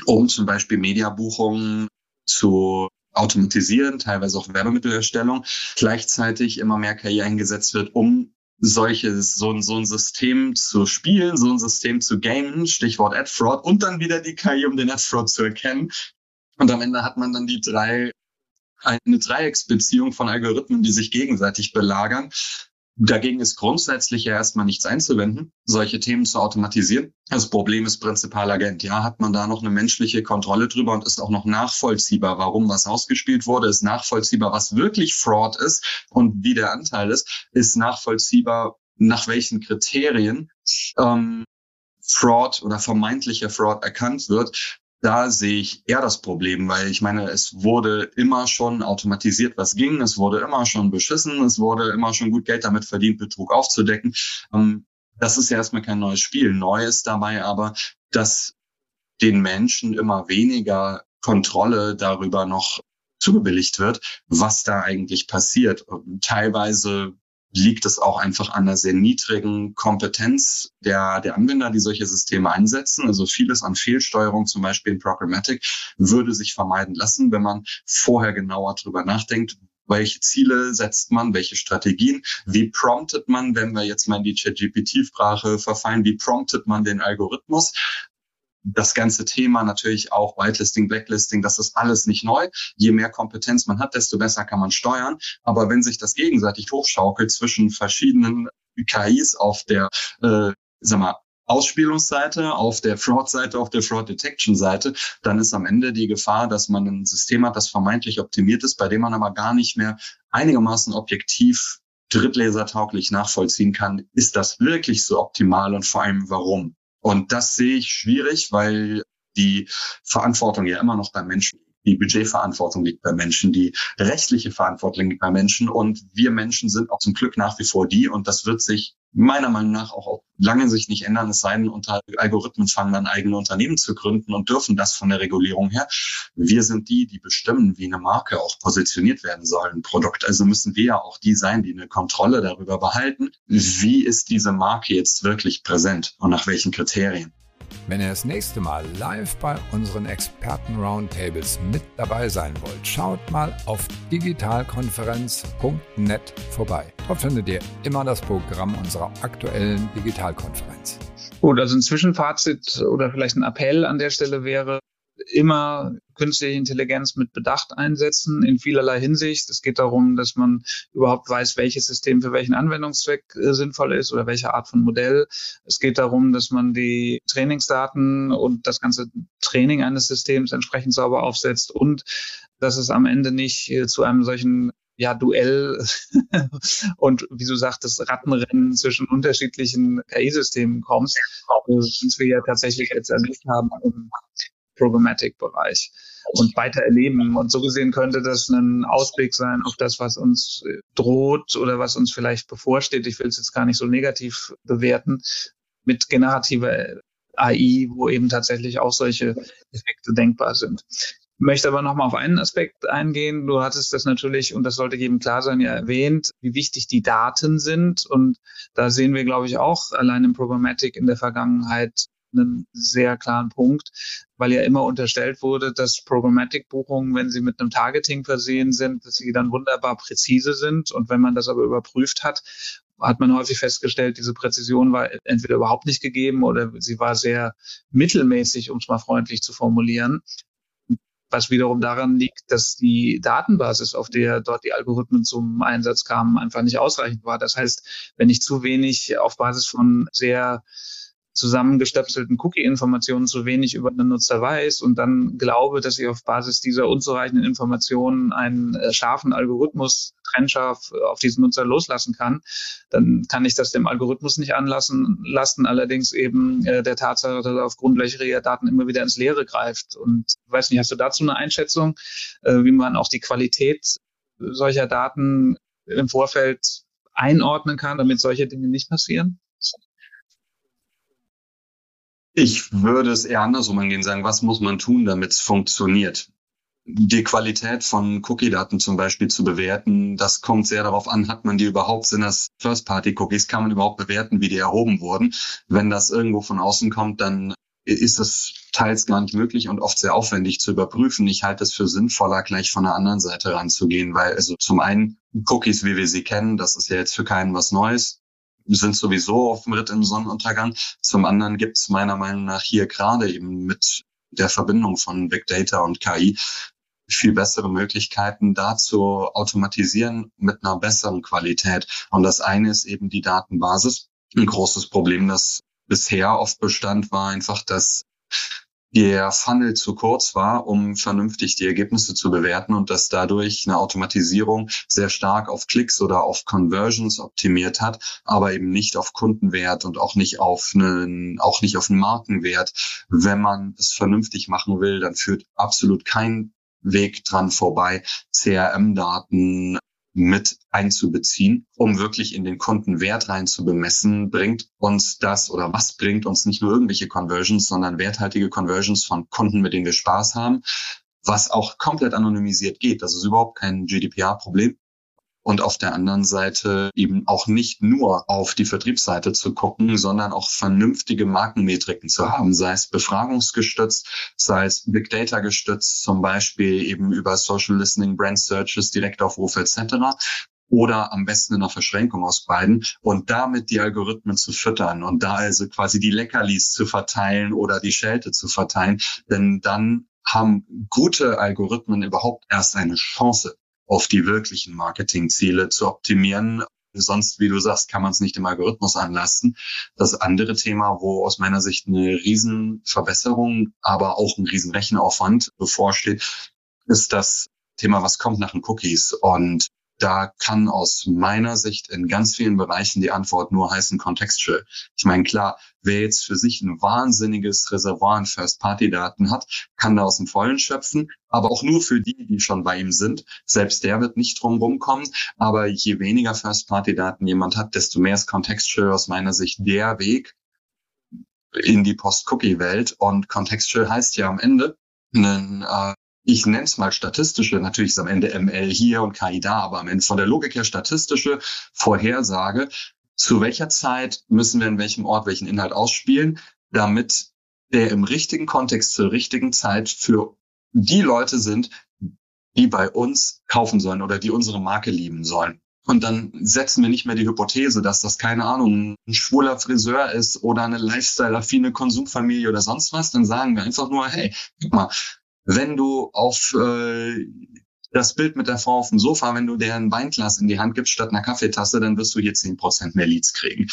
S3: um zum Beispiel Mediabuchungen zu automatisieren, teilweise auch Werbemittelerstellung, gleichzeitig immer mehr KI eingesetzt wird, um solches, so, so ein System zu spielen, so ein System zu gamen, Stichwort Ad Fraud, und dann wieder die KI, um den Ad Fraud zu erkennen und am Ende hat man dann die drei, eine Dreiecksbeziehung von Algorithmen, die sich gegenseitig belagern. Dagegen ist grundsätzlich ja erstmal nichts einzuwenden, solche Themen zu automatisieren. Das Problem ist Prinzipalagent. Ja, hat man da noch eine menschliche Kontrolle drüber und ist auch noch nachvollziehbar, warum was ausgespielt wurde, ist nachvollziehbar, was wirklich Fraud ist und wie der Anteil ist, ist nachvollziehbar, nach welchen Kriterien ähm, Fraud oder vermeintlicher Fraud erkannt wird da sehe ich eher das Problem, weil ich meine, es wurde immer schon automatisiert, was ging, es wurde immer schon beschissen, es wurde immer schon gut Geld damit verdient, Betrug aufzudecken. Ähm, das ist ja erstmal kein neues Spiel. Neu ist dabei aber, dass den Menschen immer weniger Kontrolle darüber noch zugebilligt wird, was da eigentlich passiert. Teilweise liegt es auch einfach an der sehr niedrigen Kompetenz der, der Anwender, die solche Systeme einsetzen. Also vieles an Fehlsteuerung, zum Beispiel in Programmatic, würde sich vermeiden lassen, wenn man vorher genauer drüber nachdenkt, welche Ziele setzt man, welche Strategien, wie promptet man, wenn wir jetzt mal in die ChatGPT-Sprache verfallen, wie promptet man den Algorithmus das ganze Thema natürlich auch Whitelisting, Blacklisting, das ist alles nicht neu. Je mehr Kompetenz man hat, desto besser kann man steuern. Aber wenn sich das gegenseitig hochschaukelt zwischen verschiedenen KIs auf der, äh, sag mal, Ausspielungsseite, auf der Fraud-Seite, auf der Fraud-Detection-Seite, dann ist am Ende die Gefahr, dass man ein System hat, das vermeintlich optimiert ist, bei dem man aber gar nicht mehr einigermaßen objektiv drittlesertauglich nachvollziehen kann, ist das wirklich so optimal und vor allem warum? Und das sehe ich schwierig, weil die Verantwortung ja immer noch beim Menschen liegt. Die Budgetverantwortung liegt bei Menschen, die rechtliche Verantwortung liegt bei Menschen und wir Menschen sind auch zum Glück nach wie vor die und das wird sich meiner Meinung nach auch auf lange Sicht nicht ändern, es sei denn, unter Algorithmen fangen dann eigene Unternehmen zu gründen und dürfen das von der Regulierung her. Wir sind die, die bestimmen, wie eine Marke auch positioniert werden soll, ein Produkt. Also müssen wir ja auch die sein, die eine Kontrolle darüber behalten, wie ist diese Marke jetzt wirklich präsent und nach welchen Kriterien.
S1: Wenn ihr das nächste Mal live bei unseren Experten-Roundtables mit dabei sein wollt, schaut mal auf digitalkonferenz.net vorbei. Dort findet ihr immer das Programm unserer aktuellen Digitalkonferenz.
S2: Gut, also ein Zwischenfazit oder vielleicht ein Appell an der Stelle wäre, immer künstliche Intelligenz mit Bedacht einsetzen in vielerlei Hinsicht. Es geht darum, dass man überhaupt weiß, welches System für welchen Anwendungszweck äh, sinnvoll ist oder welche Art von Modell. Es geht darum, dass man die Trainingsdaten und das ganze Training eines Systems entsprechend sauber aufsetzt und dass es am Ende nicht äh, zu einem solchen ja, Duell [LAUGHS] und wie du sagtest, Rattenrennen zwischen unterschiedlichen KI-Systemen kommt, was wir ja tatsächlich jetzt erlebt haben Programmatic-Bereich und weiter erleben. Und so gesehen könnte das ein Ausblick sein auf das, was uns droht oder was uns vielleicht bevorsteht. Ich will es jetzt gar nicht so negativ bewerten mit generativer AI, wo eben tatsächlich auch solche Effekte denkbar sind. Möchte aber nochmal auf einen Aspekt eingehen. Du hattest das natürlich, und das sollte jedem klar sein, ja erwähnt, wie wichtig die Daten sind. Und da sehen wir, glaube ich, auch allein im Programmatic in der Vergangenheit einen sehr klaren Punkt, weil ja immer unterstellt wurde, dass Programmatic-Buchungen, wenn sie mit einem Targeting versehen sind, dass sie dann wunderbar präzise sind. Und wenn man das aber überprüft hat, hat man häufig festgestellt, diese Präzision war entweder überhaupt nicht gegeben oder sie war sehr mittelmäßig, um es mal freundlich zu formulieren. Was wiederum daran liegt, dass die Datenbasis, auf der dort die Algorithmen zum Einsatz kamen, einfach nicht ausreichend war. Das heißt, wenn ich zu wenig auf Basis von sehr zusammengestöpselten Cookie-Informationen zu wenig über den Nutzer weiß und dann glaube, dass ich auf Basis dieser unzureichenden Informationen einen äh, scharfen Algorithmus trennscharf auf diesen Nutzer loslassen kann, dann kann ich das dem Algorithmus nicht anlassen, lassen, allerdings eben äh, der Tatsache, dass er aufgrund löchriger Daten immer wieder ins Leere greift. Und weiß nicht, hast du dazu eine Einschätzung, äh, wie man auch die Qualität solcher Daten im Vorfeld einordnen kann, damit solche Dinge nicht passieren?
S3: Ich würde es eher andersrum angehen, sagen, was muss man tun, damit es funktioniert? Die Qualität von Cookie-Daten zum Beispiel zu bewerten, das kommt sehr darauf an, hat man die überhaupt, sind das First-Party-Cookies, kann man überhaupt bewerten, wie die erhoben wurden. Wenn das irgendwo von außen kommt, dann ist es teils gar nicht möglich und oft sehr aufwendig zu überprüfen. Ich halte es für sinnvoller, gleich von der anderen Seite ranzugehen, weil also zum einen Cookies, wie wir sie kennen, das ist ja jetzt für keinen was Neues sind sowieso auf dem Ritt im Sonnenuntergang. Zum anderen gibt es meiner Meinung nach hier gerade eben mit der Verbindung von Big Data und KI viel bessere Möglichkeiten da zu automatisieren mit einer besseren Qualität. Und das eine ist eben die Datenbasis. Ein großes Problem, das bisher oft bestand, war einfach, dass der Funnel zu kurz war, um vernünftig die Ergebnisse zu bewerten und dass dadurch eine Automatisierung sehr stark auf Klicks oder auf Conversions optimiert hat, aber eben nicht auf Kundenwert und auch nicht auf einen, auch nicht auf einen Markenwert. Wenn man es vernünftig machen will, dann führt absolut kein Weg dran vorbei, CRM-Daten mit einzubeziehen, um wirklich in den Kunden Wert rein zu bemessen, bringt uns das oder was bringt uns nicht nur irgendwelche Conversions, sondern werthaltige Conversions von Kunden, mit denen wir Spaß haben, was auch komplett anonymisiert geht. Das ist überhaupt kein GDPR-Problem und auf der anderen Seite eben auch nicht nur auf die Vertriebsseite zu gucken, sondern auch vernünftige Markenmetriken zu haben, sei es befragungsgestützt, sei es Big Data gestützt, zum Beispiel eben über Social Listening, Brand Searches, Direktaufrufe etc oder am besten in einer Verschränkung aus beiden und damit die Algorithmen zu füttern und da also quasi die Leckerlis zu verteilen oder die Schelte zu verteilen, denn dann haben gute Algorithmen überhaupt erst eine Chance, auf die wirklichen Marketingziele zu optimieren. Sonst, wie du sagst, kann man es nicht im Algorithmus anlassen. Das andere Thema, wo aus meiner Sicht eine Riesenverbesserung, aber auch ein Riesenrechenaufwand bevorsteht, ist das Thema, was kommt nach den Cookies. Und da kann aus meiner Sicht in ganz vielen Bereichen die Antwort nur heißen contextual. Ich meine, klar, wer jetzt für sich ein wahnsinniges Reservoir an First-Party-Daten hat, kann da aus dem Vollen schöpfen, aber auch nur für die, die schon bei ihm sind. Selbst der wird nicht drum rumkommen. Aber je weniger First-Party-Daten jemand hat, desto mehr ist contextual aus meiner Sicht der Weg in die Post-Cookie-Welt. Und contextual heißt ja am Ende, einen äh, ich nenne es mal statistische, natürlich ist am Ende ML hier und KI da, aber am Ende von der Logik her statistische Vorhersage, zu welcher Zeit müssen wir in welchem Ort welchen Inhalt ausspielen, damit der im richtigen Kontext zur richtigen Zeit für die Leute sind, die bei uns kaufen sollen oder die unsere Marke lieben sollen. Und dann setzen wir nicht mehr die Hypothese, dass das, keine Ahnung, ein schwuler Friseur ist oder eine lifestyle-affine Konsumfamilie oder sonst was. Dann sagen wir einfach nur, hey, guck mal, wenn du auf äh, das Bild mit der Frau auf dem Sofa, wenn du der ein Weinglas in die Hand gibst statt einer Kaffeetasse, dann wirst du hier zehn Prozent mehr Leads kriegen.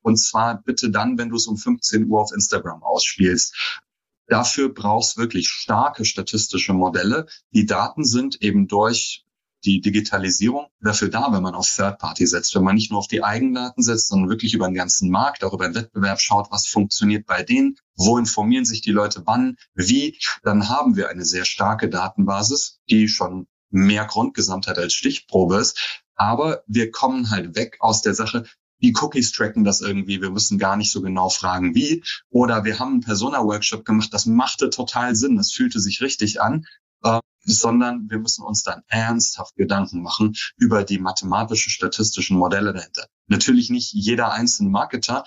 S3: Und zwar bitte dann, wenn du es um 15 Uhr auf Instagram ausspielst. Dafür brauchst wirklich starke statistische Modelle. Die Daten sind eben durch die Digitalisierung dafür da, wenn man auf Third Party setzt, wenn man nicht nur auf die Eigendaten setzt, sondern wirklich über den ganzen Markt, auch über den Wettbewerb schaut, was funktioniert bei denen, wo informieren sich die Leute wann, wie, dann haben wir eine sehr starke Datenbasis, die schon mehr Grundgesamtheit als Stichprobe ist. Aber wir kommen halt weg aus der Sache, die Cookies tracken das irgendwie, wir müssen gar nicht so genau fragen, wie. Oder wir haben einen Persona-Workshop gemacht, das machte total Sinn, das fühlte sich richtig an äh, sondern wir müssen uns dann ernsthaft Gedanken machen über die mathematische statistischen Modelle dahinter. Natürlich nicht jeder einzelne Marketer.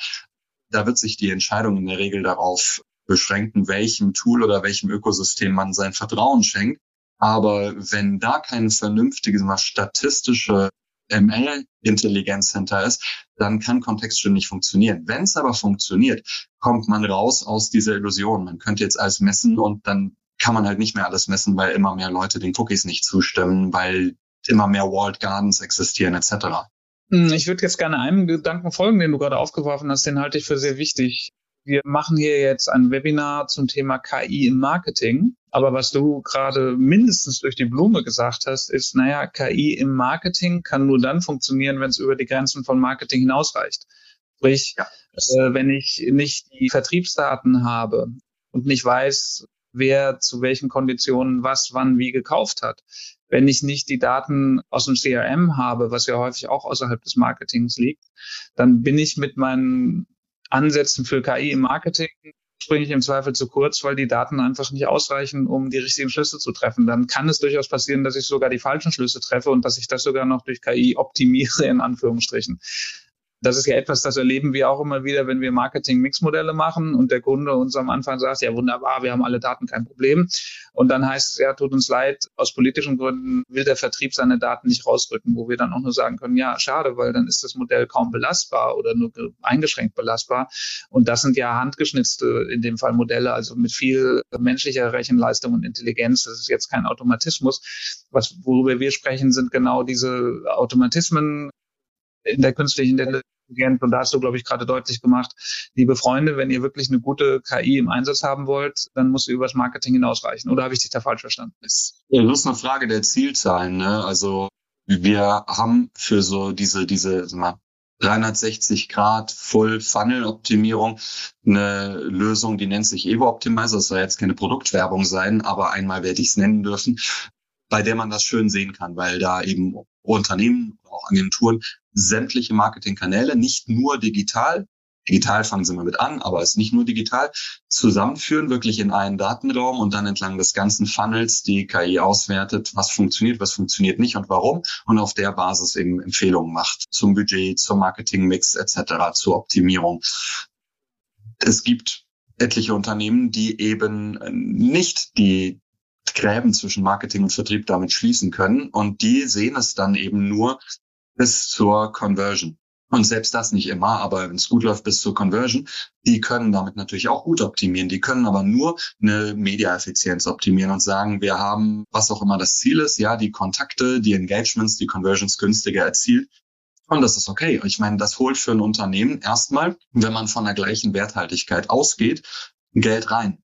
S3: Da wird sich die Entscheidung in der Regel darauf beschränken, welchem Tool oder welchem Ökosystem man sein Vertrauen schenkt. Aber wenn da keine vernünftige, statistische ML-Intelligenz hinter ist, dann kann Kontextstudie nicht funktionieren. Wenn es aber funktioniert, kommt man raus aus dieser Illusion. Man könnte jetzt alles messen und dann kann man halt nicht mehr alles messen, weil immer mehr Leute den Cookies nicht zustimmen, weil immer mehr Walled Gardens existieren etc.
S2: Hm, ich würde jetzt gerne einem Gedanken folgen, den du gerade aufgeworfen hast, den halte ich für sehr wichtig. Wir machen hier jetzt ein Webinar zum Thema KI im Marketing. Aber was du gerade mindestens durch die Blume gesagt hast, ist, naja, KI im Marketing kann nur dann funktionieren, wenn es über die Grenzen von Marketing hinausreicht. Sprich, ja. äh, wenn ich nicht die Vertriebsdaten habe und nicht weiß, wer zu welchen Konditionen was, wann, wie gekauft hat. Wenn ich nicht die Daten aus dem CRM habe, was ja häufig auch außerhalb des Marketings liegt, dann bin ich mit meinen Ansätzen für KI im Marketing springe ich im Zweifel zu kurz, weil die Daten einfach nicht ausreichen, um die richtigen Schlüsse zu treffen. Dann kann es durchaus passieren, dass ich sogar die falschen Schlüsse treffe und dass ich das sogar noch durch KI optimiere, in Anführungsstrichen das ist ja etwas, das erleben wir auch immer wieder, wenn wir Marketing-Mix-Modelle machen und der Kunde uns am Anfang sagt, ja wunderbar, wir haben alle Daten, kein Problem. Und dann heißt es, ja, tut uns leid, aus politischen Gründen will der Vertrieb seine Daten nicht rausrücken, wo wir dann auch nur sagen können, ja, schade, weil dann ist das Modell kaum belastbar oder nur eingeschränkt belastbar. Und das sind ja handgeschnitzte, in dem Fall Modelle, also mit viel menschlicher Rechenleistung und Intelligenz. Das ist jetzt kein Automatismus. Was, worüber wir sprechen, sind genau diese Automatismen, in der künstlichen Intelligenz. Und da hast du, glaube ich, gerade deutlich gemacht, liebe Freunde, wenn ihr wirklich eine gute KI im Einsatz haben wollt, dann muss sie übers Marketing hinausreichen. Oder habe ich dich da falsch verstanden?
S3: Das ist eine Frage der Zielzahlen. Ne? Also wir haben für so diese, diese mal, 360 Grad Full Funnel Optimierung eine Lösung, die nennt sich Evo Optimizer. Das soll jetzt keine Produktwerbung sein, aber einmal werde ich es nennen dürfen, bei der man das schön sehen kann, weil da eben Unternehmen, auch Agenturen sämtliche Marketingkanäle, nicht nur digital, digital fangen sie mal mit an, aber es ist nicht nur digital, zusammenführen, wirklich in einen Datenraum und dann entlang des ganzen Funnels die KI auswertet, was funktioniert, was funktioniert nicht und warum und auf der Basis eben Empfehlungen macht zum Budget, zum Marketingmix etc., zur Optimierung. Es gibt etliche Unternehmen, die eben nicht die Gräben zwischen Marketing und Vertrieb damit schließen können und die sehen es dann eben nur bis zur Conversion. Und selbst das nicht immer, aber wenn es gut läuft bis zur Conversion, die können damit natürlich auch gut optimieren. Die können aber nur eine Media-Effizienz optimieren und sagen, wir haben, was auch immer das Ziel ist, ja, die Kontakte, die Engagements, die Conversions günstiger erzielt. Und das ist okay. Ich meine, das holt für ein Unternehmen erstmal, wenn man von der gleichen Werthaltigkeit ausgeht, Geld rein.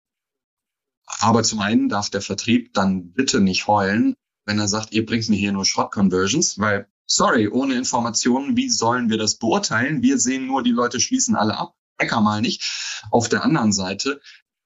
S3: Aber zum einen darf der Vertrieb dann bitte nicht heulen, wenn er sagt, ihr bringt mir hier nur Schrott-Conversions, weil, sorry, ohne Informationen, wie sollen wir das beurteilen? Wir sehen nur, die Leute schließen alle ab. Hacker mal nicht. Auf der anderen Seite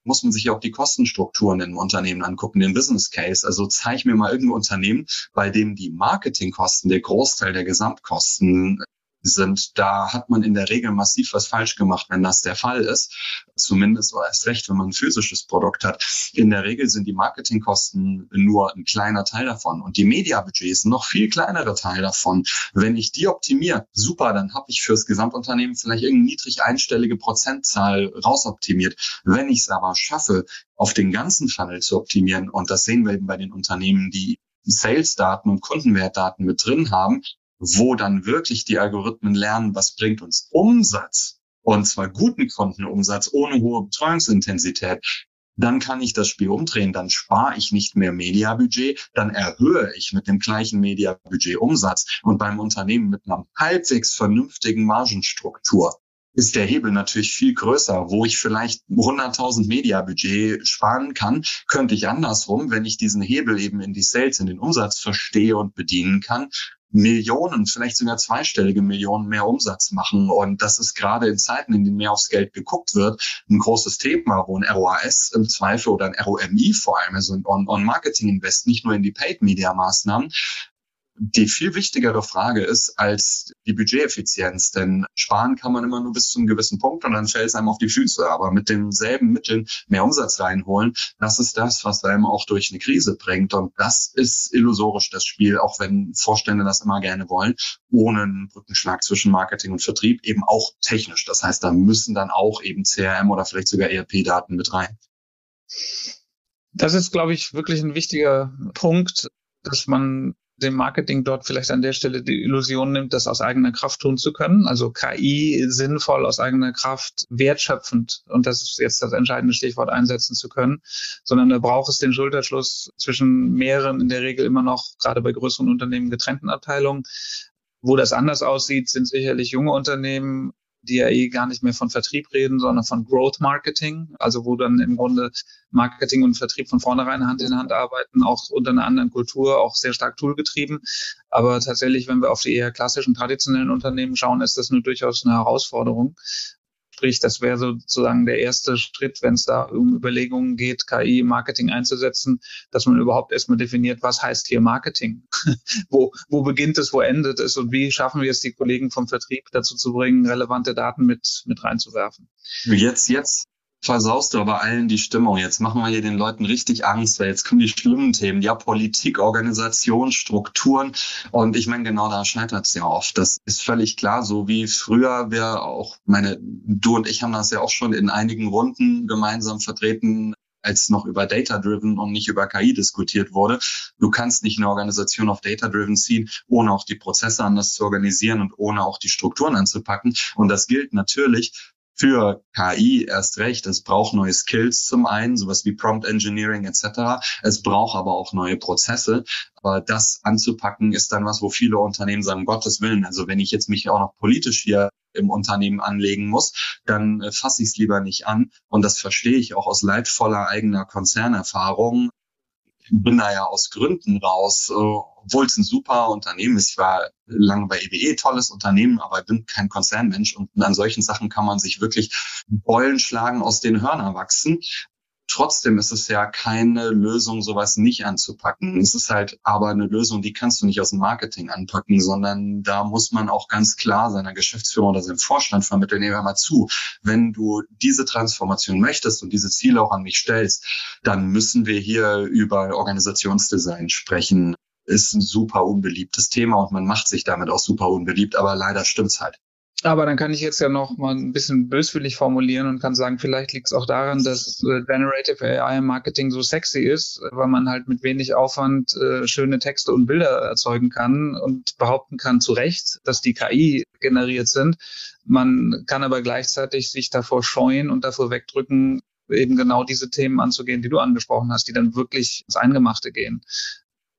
S3: muss man sich ja auch die Kostenstrukturen im Unternehmen angucken, den Business Case. Also zeig mir mal irgendein Unternehmen, bei dem die Marketingkosten der Großteil der Gesamtkosten sind, da hat man in der Regel massiv was falsch gemacht, wenn das der Fall ist. Zumindest oder erst recht, wenn man ein physisches Produkt hat. In der Regel sind die Marketingkosten nur ein kleiner Teil davon und die Mediabudgets noch viel kleinere Teil davon. Wenn ich die optimiere, super, dann habe ich fürs Gesamtunternehmen vielleicht irgendeine niedrig einstellige Prozentzahl rausoptimiert. Wenn ich es aber schaffe, auf den ganzen Funnel zu optimieren, und das sehen wir eben bei den Unternehmen, die Sales-Daten und Kundenwertdaten mit drin haben, wo dann wirklich die Algorithmen lernen, was bringt uns Umsatz und zwar guten Kontenumsatz ohne hohe Betreuungsintensität, dann kann ich das Spiel umdrehen, dann spare ich nicht mehr Mediabudget, dann erhöhe ich mit dem gleichen Mediabudget Umsatz und beim Unternehmen mit einer halbwegs vernünftigen Margenstruktur ist der Hebel natürlich viel größer. Wo ich vielleicht 100.000 Mediabudget sparen kann, könnte ich andersrum, wenn ich diesen Hebel eben in die Sales, in den Umsatz verstehe und bedienen kann, Millionen, vielleicht sogar zweistellige Millionen mehr Umsatz machen. Und das ist gerade in Zeiten, in denen mehr aufs Geld geguckt wird, ein großes Thema, wo ein ROAS im Zweifel oder ein ROMI vor allem, also ein On-Marketing-Invest, nicht nur in die Paid-Media-Maßnahmen, die viel wichtigere Frage ist als die Budgeteffizienz. Denn sparen kann man immer nur bis zu einem gewissen Punkt und dann fällt es einem auf die Füße. Aber mit denselben Mitteln mehr Umsatz reinholen, das ist das, was einem auch durch eine Krise bringt. Und das ist illusorisch, das Spiel, auch wenn Vorstände das immer gerne wollen, ohne einen Brückenschlag zwischen Marketing und Vertrieb, eben auch technisch. Das heißt, da müssen dann auch eben CRM oder vielleicht sogar ERP-Daten mit rein.
S2: Das ist, glaube ich, wirklich ein wichtiger Punkt, dass man dem Marketing dort vielleicht an der Stelle die Illusion nimmt, das aus eigener Kraft tun zu können. Also KI sinnvoll aus eigener Kraft, wertschöpfend, und das ist jetzt das entscheidende Stichwort, einsetzen zu können, sondern da braucht es den Schulterschluss zwischen mehreren, in der Regel immer noch, gerade bei größeren Unternehmen, getrennten Abteilungen. Wo das anders aussieht, sind sicherlich junge Unternehmen, die ja eh gar nicht mehr von Vertrieb reden, sondern von Growth Marketing, also wo dann im Grunde Marketing und Vertrieb von vornherein Hand in Hand arbeiten, auch unter einer anderen Kultur, auch sehr stark toolgetrieben. Aber tatsächlich, wenn wir auf die eher klassischen, traditionellen Unternehmen schauen, ist das nur durchaus eine Herausforderung. Sprich, das wäre sozusagen der erste Schritt, wenn es da um Überlegungen geht, KI im Marketing einzusetzen, dass man überhaupt erstmal definiert, was heißt hier Marketing? [LAUGHS] wo, wo beginnt es, wo endet es und wie schaffen wir es, die Kollegen vom Vertrieb dazu zu bringen, relevante Daten mit, mit reinzuwerfen?
S3: Jetzt, jetzt versaust du aber allen die Stimmung. Jetzt machen wir hier den Leuten richtig Angst, weil jetzt kommen die schlimmen Themen. Ja, Politik, Organisation, Strukturen. Und ich meine, genau da scheitert es ja oft. Das ist völlig klar, so wie früher wir auch, meine, du und ich haben das ja auch schon in einigen Runden gemeinsam vertreten, als noch über Data-Driven und nicht über KI diskutiert wurde. Du kannst nicht eine Organisation auf Data-Driven ziehen, ohne auch die Prozesse anders zu organisieren und ohne auch die Strukturen anzupacken. Und das gilt natürlich für KI erst recht. Es braucht neue Skills zum einen, sowas wie Prompt Engineering etc. Es braucht aber auch neue Prozesse. Aber das anzupacken ist dann was, wo viele Unternehmen sagen, Gottes Willen, also wenn ich jetzt mich auch noch politisch hier im Unternehmen anlegen muss, dann äh, fasse ich es lieber nicht an. Und das verstehe ich auch aus leidvoller eigener Konzernerfahrung bin da ja aus Gründen raus, äh, obwohl es ein super Unternehmen ist. Ich war lange bei EWE, tolles Unternehmen, aber bin kein Konzernmensch und an solchen Sachen kann man sich wirklich Beulen schlagen, aus den Hörnern wachsen. Trotzdem ist es ja keine Lösung, sowas nicht anzupacken. Es ist halt aber eine Lösung, die kannst du nicht aus dem Marketing anpacken, sondern da muss man auch ganz klar seiner Geschäftsführung oder seinem Vorstand vermitteln, nehmen wir mal zu, wenn du diese Transformation möchtest und diese Ziele auch an mich stellst, dann müssen wir hier über Organisationsdesign sprechen. Ist ein super unbeliebtes Thema und man macht sich damit auch super unbeliebt, aber leider stimmt's halt.
S2: Aber dann kann ich jetzt ja noch mal ein bisschen böswillig formulieren und kann sagen, vielleicht liegt es auch daran, dass äh, Generative AI Marketing so sexy ist, weil man halt mit wenig Aufwand äh, schöne Texte und Bilder erzeugen kann und behaupten kann zu Recht, dass die KI generiert sind. Man kann aber gleichzeitig sich davor scheuen und davor wegdrücken, eben genau diese Themen anzugehen, die du angesprochen hast, die dann wirklich ins Eingemachte gehen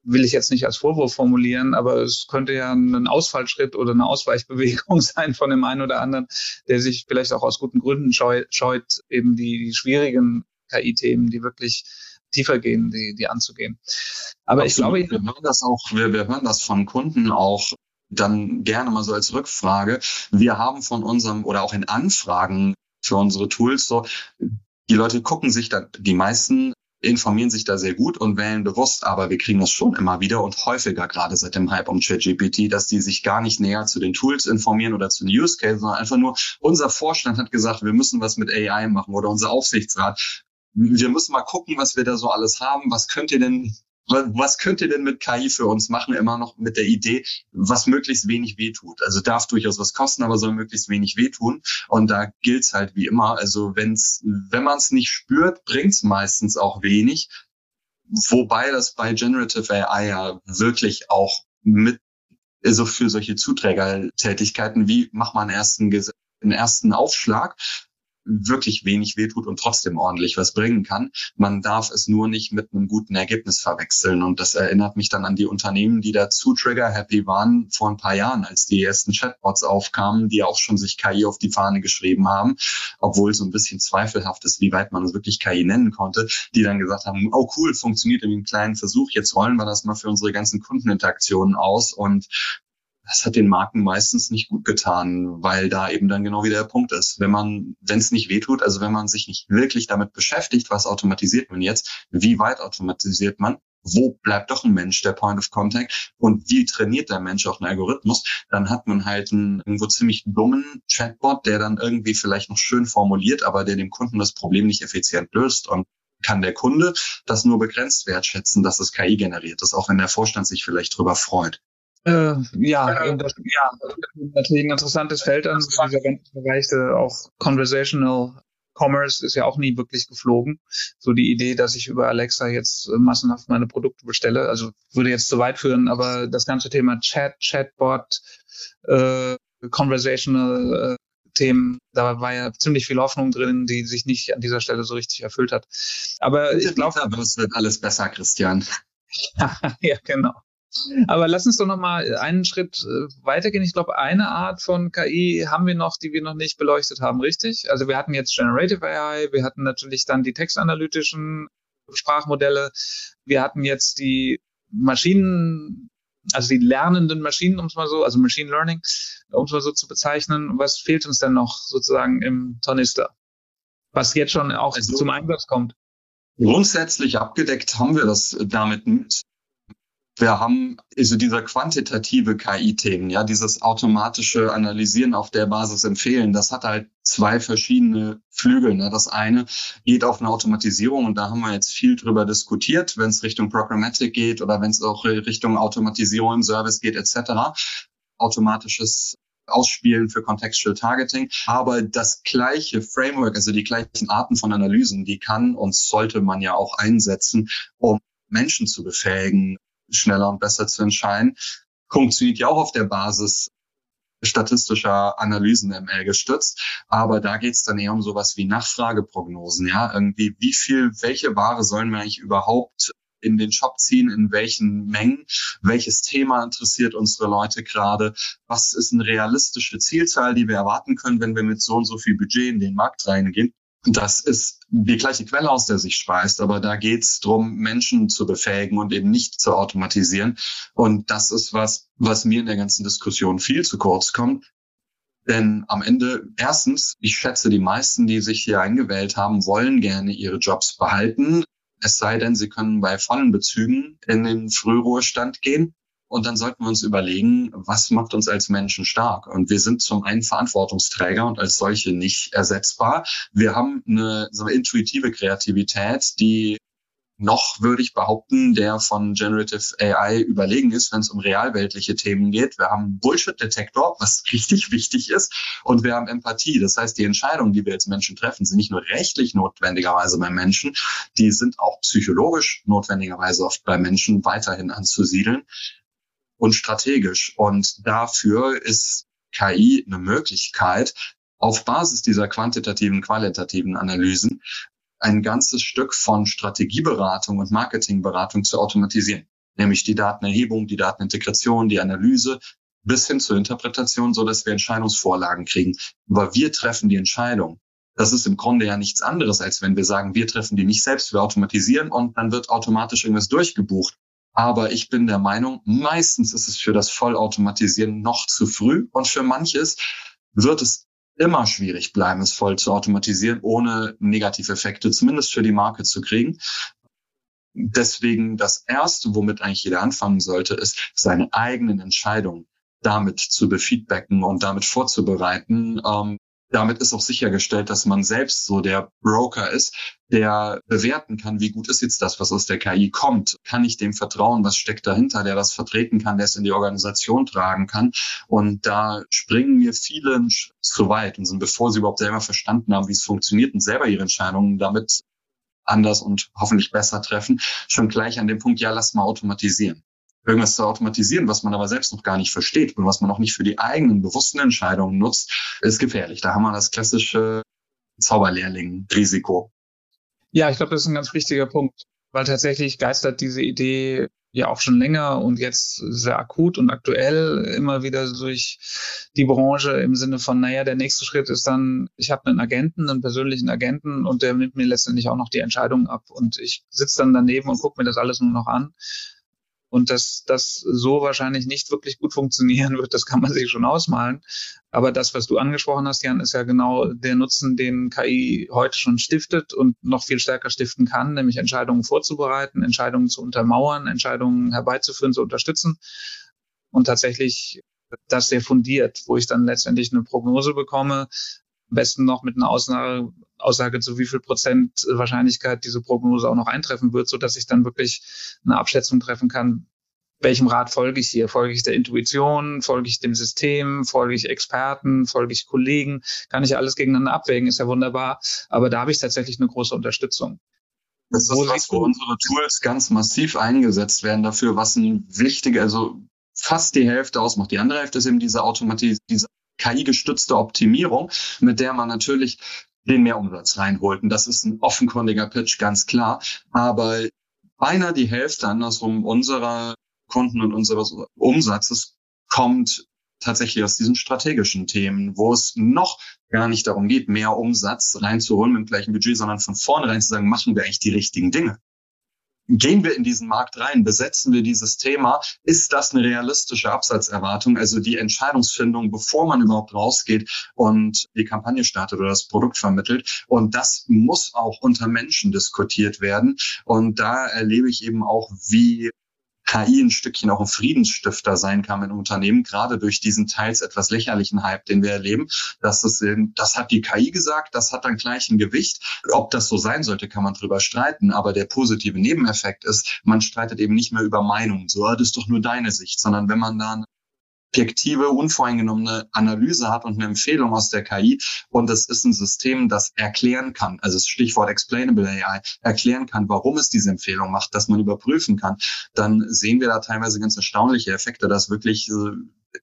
S2: will ich jetzt nicht als Vorwurf formulieren, aber es könnte ja ein Ausfallschritt oder eine Ausweichbewegung [LAUGHS] sein von dem einen oder anderen, der sich vielleicht auch aus guten Gründen scheut, eben die, die schwierigen KI-Themen, die wirklich tiefer gehen, die, die anzugehen. Aber Absolut. ich
S3: glaube, wir hören das auch, wir, wir hören das von Kunden auch dann gerne mal so als Rückfrage. Wir haben von unserem oder auch in Anfragen für unsere Tools so, die Leute gucken sich dann, die meisten informieren sich da sehr gut und wählen bewusst, aber wir kriegen das schon immer wieder und häufiger gerade seit dem Hype um ChatGPT, dass die sich gar nicht näher zu den Tools informieren oder zu den Use Cases, sondern einfach nur, unser Vorstand hat gesagt, wir müssen was mit AI machen oder unser Aufsichtsrat. Wir müssen mal gucken, was wir da so alles haben. Was könnt ihr denn was könnt ihr denn mit KI für uns machen? Immer noch mit der Idee, was möglichst wenig wehtut. Also darf durchaus was kosten, aber soll möglichst wenig wehtun. Und da gilt's halt wie immer. Also wenn's, wenn man es nicht spürt, bringt's meistens auch wenig. Wobei das bei Generative AI ja wirklich auch mit also für solche Zuträgertätigkeiten wie mach mal einen ersten, einen ersten Aufschlag wirklich wenig wehtut und trotzdem ordentlich was bringen kann. Man darf es nur nicht mit einem guten Ergebnis verwechseln. Und das erinnert mich dann an die Unternehmen, die da trigger-happy waren vor ein paar Jahren, als die ersten Chatbots aufkamen, die auch schon sich KI auf die Fahne geschrieben haben, obwohl so ein bisschen zweifelhaft ist, wie weit man es wirklich KI nennen konnte, die dann gesagt haben, oh cool, funktioniert in einem kleinen Versuch, jetzt rollen wir das mal für unsere ganzen Kundeninteraktionen aus und das hat den Marken meistens nicht gut getan, weil da eben dann genau wieder der Punkt ist. Wenn man, wenn es nicht wehtut, also wenn man sich nicht wirklich damit beschäftigt, was automatisiert man jetzt, wie weit automatisiert man, wo bleibt doch ein Mensch der Point of Contact und wie trainiert der Mensch auch einen Algorithmus, dann hat man halt einen irgendwo ziemlich dummen Chatbot, der dann irgendwie vielleicht noch schön formuliert, aber der dem Kunden das Problem nicht effizient löst und kann der Kunde das nur begrenzt wertschätzen, dass es KI generiert ist, auch wenn der Vorstand sich vielleicht drüber freut.
S2: Äh, ja, ja, das, ja, natürlich ein interessantes Feld an, so dieser ganze Bereich, auch Conversational Commerce ist ja auch nie wirklich geflogen. So die Idee, dass ich über Alexa jetzt massenhaft meine Produkte bestelle, also würde jetzt zu weit führen, aber das ganze Thema Chat, Chatbot, äh, Conversational äh, Themen, da war ja ziemlich viel Hoffnung drin, die sich nicht an dieser Stelle so richtig erfüllt hat. Aber ich glaube,
S3: es wird alles besser, Christian. [LAUGHS]
S2: ja, genau. Aber lass uns doch noch mal einen Schritt äh, weitergehen. Ich glaube, eine Art von KI haben wir noch, die wir noch nicht beleuchtet haben, richtig? Also wir hatten jetzt Generative AI, wir hatten natürlich dann die textanalytischen Sprachmodelle, wir hatten jetzt die Maschinen, also die lernenden Maschinen, um es mal so, also Machine Learning, um es mal so zu bezeichnen. Was fehlt uns denn noch sozusagen im Tornister? Was jetzt schon auch also, zum Einsatz kommt?
S3: Grundsätzlich abgedeckt haben wir das damit nicht. Wir haben also dieser quantitative KI-Themen, ja, dieses automatische Analysieren auf der Basis empfehlen, das hat halt zwei verschiedene Flügel. Ne? Das eine geht auf eine Automatisierung und da haben wir jetzt viel drüber diskutiert, wenn es Richtung Programmatic geht oder wenn es auch Richtung Automatisierung im Service geht etc. Automatisches Ausspielen für Contextual Targeting. Aber das gleiche Framework, also die gleichen Arten von Analysen, die kann und sollte man ja auch einsetzen, um Menschen zu befähigen, schneller und besser zu entscheiden. Funktioniert ja auch auf der Basis statistischer Analysen ML gestützt. Aber da geht es dann eher um sowas wie Nachfrageprognosen. Ja, irgendwie, wie viel, welche Ware sollen wir eigentlich überhaupt in den Shop ziehen, in welchen Mengen, welches Thema interessiert unsere Leute gerade, was ist eine realistische Zielzahl, die wir erwarten können, wenn wir mit so und so viel Budget in den Markt reingehen. Das ist die gleiche Quelle, aus der sich speist, aber da geht es darum, Menschen zu befähigen und eben nicht zu automatisieren. Und das ist was, was mir in der ganzen Diskussion viel zu kurz kommt. Denn am Ende, erstens, ich schätze, die meisten, die sich hier eingewählt haben, wollen gerne ihre Jobs behalten. Es sei denn, sie können bei vollen Bezügen in den Frühruhestand gehen. Und dann sollten wir uns überlegen, was macht uns als Menschen stark? Und wir sind zum einen Verantwortungsträger und als solche nicht ersetzbar. Wir haben eine, so intuitive Kreativität, die noch, würde ich behaupten, der von Generative AI überlegen ist, wenn es um realweltliche Themen geht. Wir haben Bullshit-Detektor, was richtig wichtig ist, und wir haben Empathie. Das heißt, die Entscheidungen, die wir als Menschen treffen, sind nicht nur rechtlich notwendigerweise bei Menschen, die sind auch psychologisch notwendigerweise oft bei Menschen weiterhin anzusiedeln und strategisch. Und dafür ist KI eine Möglichkeit, auf Basis dieser quantitativen, qualitativen Analysen ein ganzes Stück von Strategieberatung und Marketingberatung zu automatisieren. Nämlich die Datenerhebung, die Datenintegration, die Analyse bis hin zur Interpretation, so dass wir Entscheidungsvorlagen kriegen. Aber wir treffen die Entscheidung. Das ist im Grunde ja nichts anderes, als wenn wir sagen, wir treffen die nicht selbst, wir automatisieren und dann wird automatisch irgendwas durchgebucht. Aber ich bin der Meinung, meistens ist es für das Vollautomatisieren noch zu früh und für manches wird es immer schwierig bleiben, es voll zu automatisieren, ohne Negativeffekte zumindest für die Marke zu kriegen. Deswegen das Erste, womit eigentlich jeder anfangen sollte, ist, seine eigenen Entscheidungen damit zu befeedbacken und damit vorzubereiten, ähm, damit ist auch sichergestellt, dass man selbst so der Broker ist, der bewerten kann, wie gut ist jetzt das, was aus der KI kommt. Kann ich dem vertrauen, was steckt dahinter, der das vertreten kann, der es in die Organisation tragen kann. Und da springen mir viele zu weit und sind, bevor sie überhaupt selber verstanden haben, wie es funktioniert und selber ihre Entscheidungen damit anders und hoffentlich besser treffen, schon gleich an dem Punkt, ja, lass mal automatisieren irgendwas zu automatisieren, was man aber selbst noch gar nicht versteht und was man auch nicht für die eigenen bewussten Entscheidungen nutzt, ist gefährlich. Da haben wir das klassische Zauberlehrling-Risiko.
S2: Ja, ich glaube, das ist ein ganz wichtiger Punkt, weil tatsächlich geistert diese Idee ja auch schon länger und jetzt sehr akut und aktuell immer wieder durch die Branche im Sinne von, naja, der nächste Schritt ist dann, ich habe einen Agenten, einen persönlichen Agenten und der nimmt mir letztendlich auch noch die Entscheidungen ab und ich sitze dann daneben und gucke mir das alles nur noch an und dass das so wahrscheinlich nicht wirklich gut funktionieren wird, das kann man sich schon ausmalen. Aber das, was du angesprochen hast, Jan, ist ja genau der Nutzen, den KI heute schon stiftet und noch viel stärker stiften kann, nämlich Entscheidungen vorzubereiten, Entscheidungen zu untermauern, Entscheidungen herbeizuführen, zu unterstützen. Und tatsächlich das sehr fundiert, wo ich dann letztendlich eine Prognose bekomme, am besten noch mit einer Aussage, Aussage zu wie viel Prozent Wahrscheinlichkeit diese Prognose auch noch eintreffen wird, so dass ich dann wirklich eine Abschätzung treffen kann, welchem Rat folge ich hier? Folge ich der Intuition? Folge ich dem System? Folge ich Experten? Folge ich Kollegen? Kann ich alles gegeneinander abwägen? Ist ja wunderbar. Aber da habe ich tatsächlich eine große Unterstützung.
S3: Das ist was, wo unsere Tools ganz massiv eingesetzt werden dafür, was ein wichtiger, also fast die Hälfte ausmacht. Die andere Hälfte ist eben diese Automatis diese KI-gestützte Optimierung, mit der man natürlich den Mehrumsatz reinholt. Und das ist ein offenkundiger Pitch, ganz klar. Aber beinahe die Hälfte andersrum unserer Kunden und unseres Umsatzes kommt tatsächlich aus diesen strategischen Themen, wo es noch gar nicht darum geht, mehr Umsatz reinzuholen mit dem gleichen Budget, sondern von vornherein zu sagen, machen wir eigentlich die richtigen Dinge gehen wir in diesen Markt rein, besetzen wir dieses Thema, ist das eine realistische Absatzerwartung, also die Entscheidungsfindung, bevor man überhaupt rausgeht und die Kampagne startet oder das Produkt vermittelt. Und das muss auch unter Menschen diskutiert werden. Und da erlebe ich eben auch, wie KI ein Stückchen auch ein Friedensstifter sein kann in Unternehmen, gerade durch diesen teils etwas lächerlichen Hype, den wir erleben. Das, ist, das hat die KI gesagt, das hat dann gleich ein Gewicht. Ob das so sein sollte, kann man drüber streiten. Aber der positive Nebeneffekt ist, man streitet eben nicht mehr über Meinungen. So, das ist doch nur deine Sicht, sondern wenn man dann objektive, unvoreingenommene Analyse hat und eine Empfehlung aus der KI und es ist ein System, das erklären kann, also das Stichwort Explainable AI, erklären kann, warum es diese Empfehlung macht, dass man überprüfen kann, dann sehen wir da teilweise ganz erstaunliche Effekte, dass wirklich äh,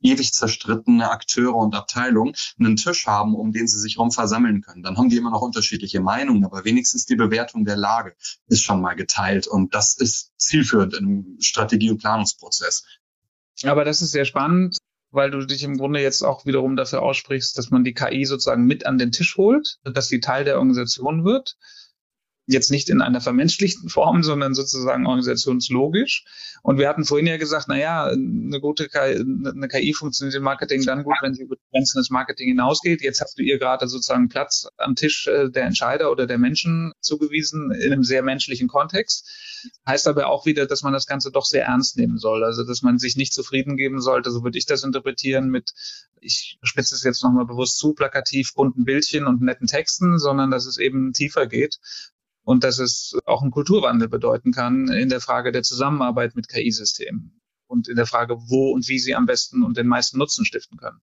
S3: ewig zerstrittene Akteure und Abteilungen einen Tisch haben, um den sie sich rum versammeln können. Dann haben die immer noch unterschiedliche Meinungen, aber wenigstens die Bewertung der Lage ist schon mal geteilt und das ist zielführend im Strategie- und Planungsprozess.
S2: Aber das ist sehr spannend, weil du dich im Grunde jetzt auch wiederum dafür aussprichst, dass man die KI sozusagen mit an den Tisch holt, dass sie Teil der Organisation wird jetzt nicht in einer vermenschlichten Form, sondern sozusagen organisationslogisch. Und wir hatten vorhin ja gesagt, na ja, eine gute KI, eine KI funktioniert im Marketing dann gut, wenn sie über Grenzen des Marketing hinausgeht. Jetzt hast du ihr gerade sozusagen Platz am Tisch äh, der Entscheider oder der Menschen zugewiesen in einem sehr menschlichen Kontext. Heißt aber auch wieder, dass man das Ganze doch sehr ernst nehmen soll. Also, dass man sich nicht zufrieden geben sollte, so würde ich das interpretieren mit, ich spitze es jetzt nochmal bewusst zu, plakativ bunten Bildchen und netten Texten, sondern dass es eben tiefer geht und dass es auch einen Kulturwandel bedeuten kann in der Frage der Zusammenarbeit mit KI-Systemen und in der Frage, wo und wie sie am besten und den meisten Nutzen stiften können.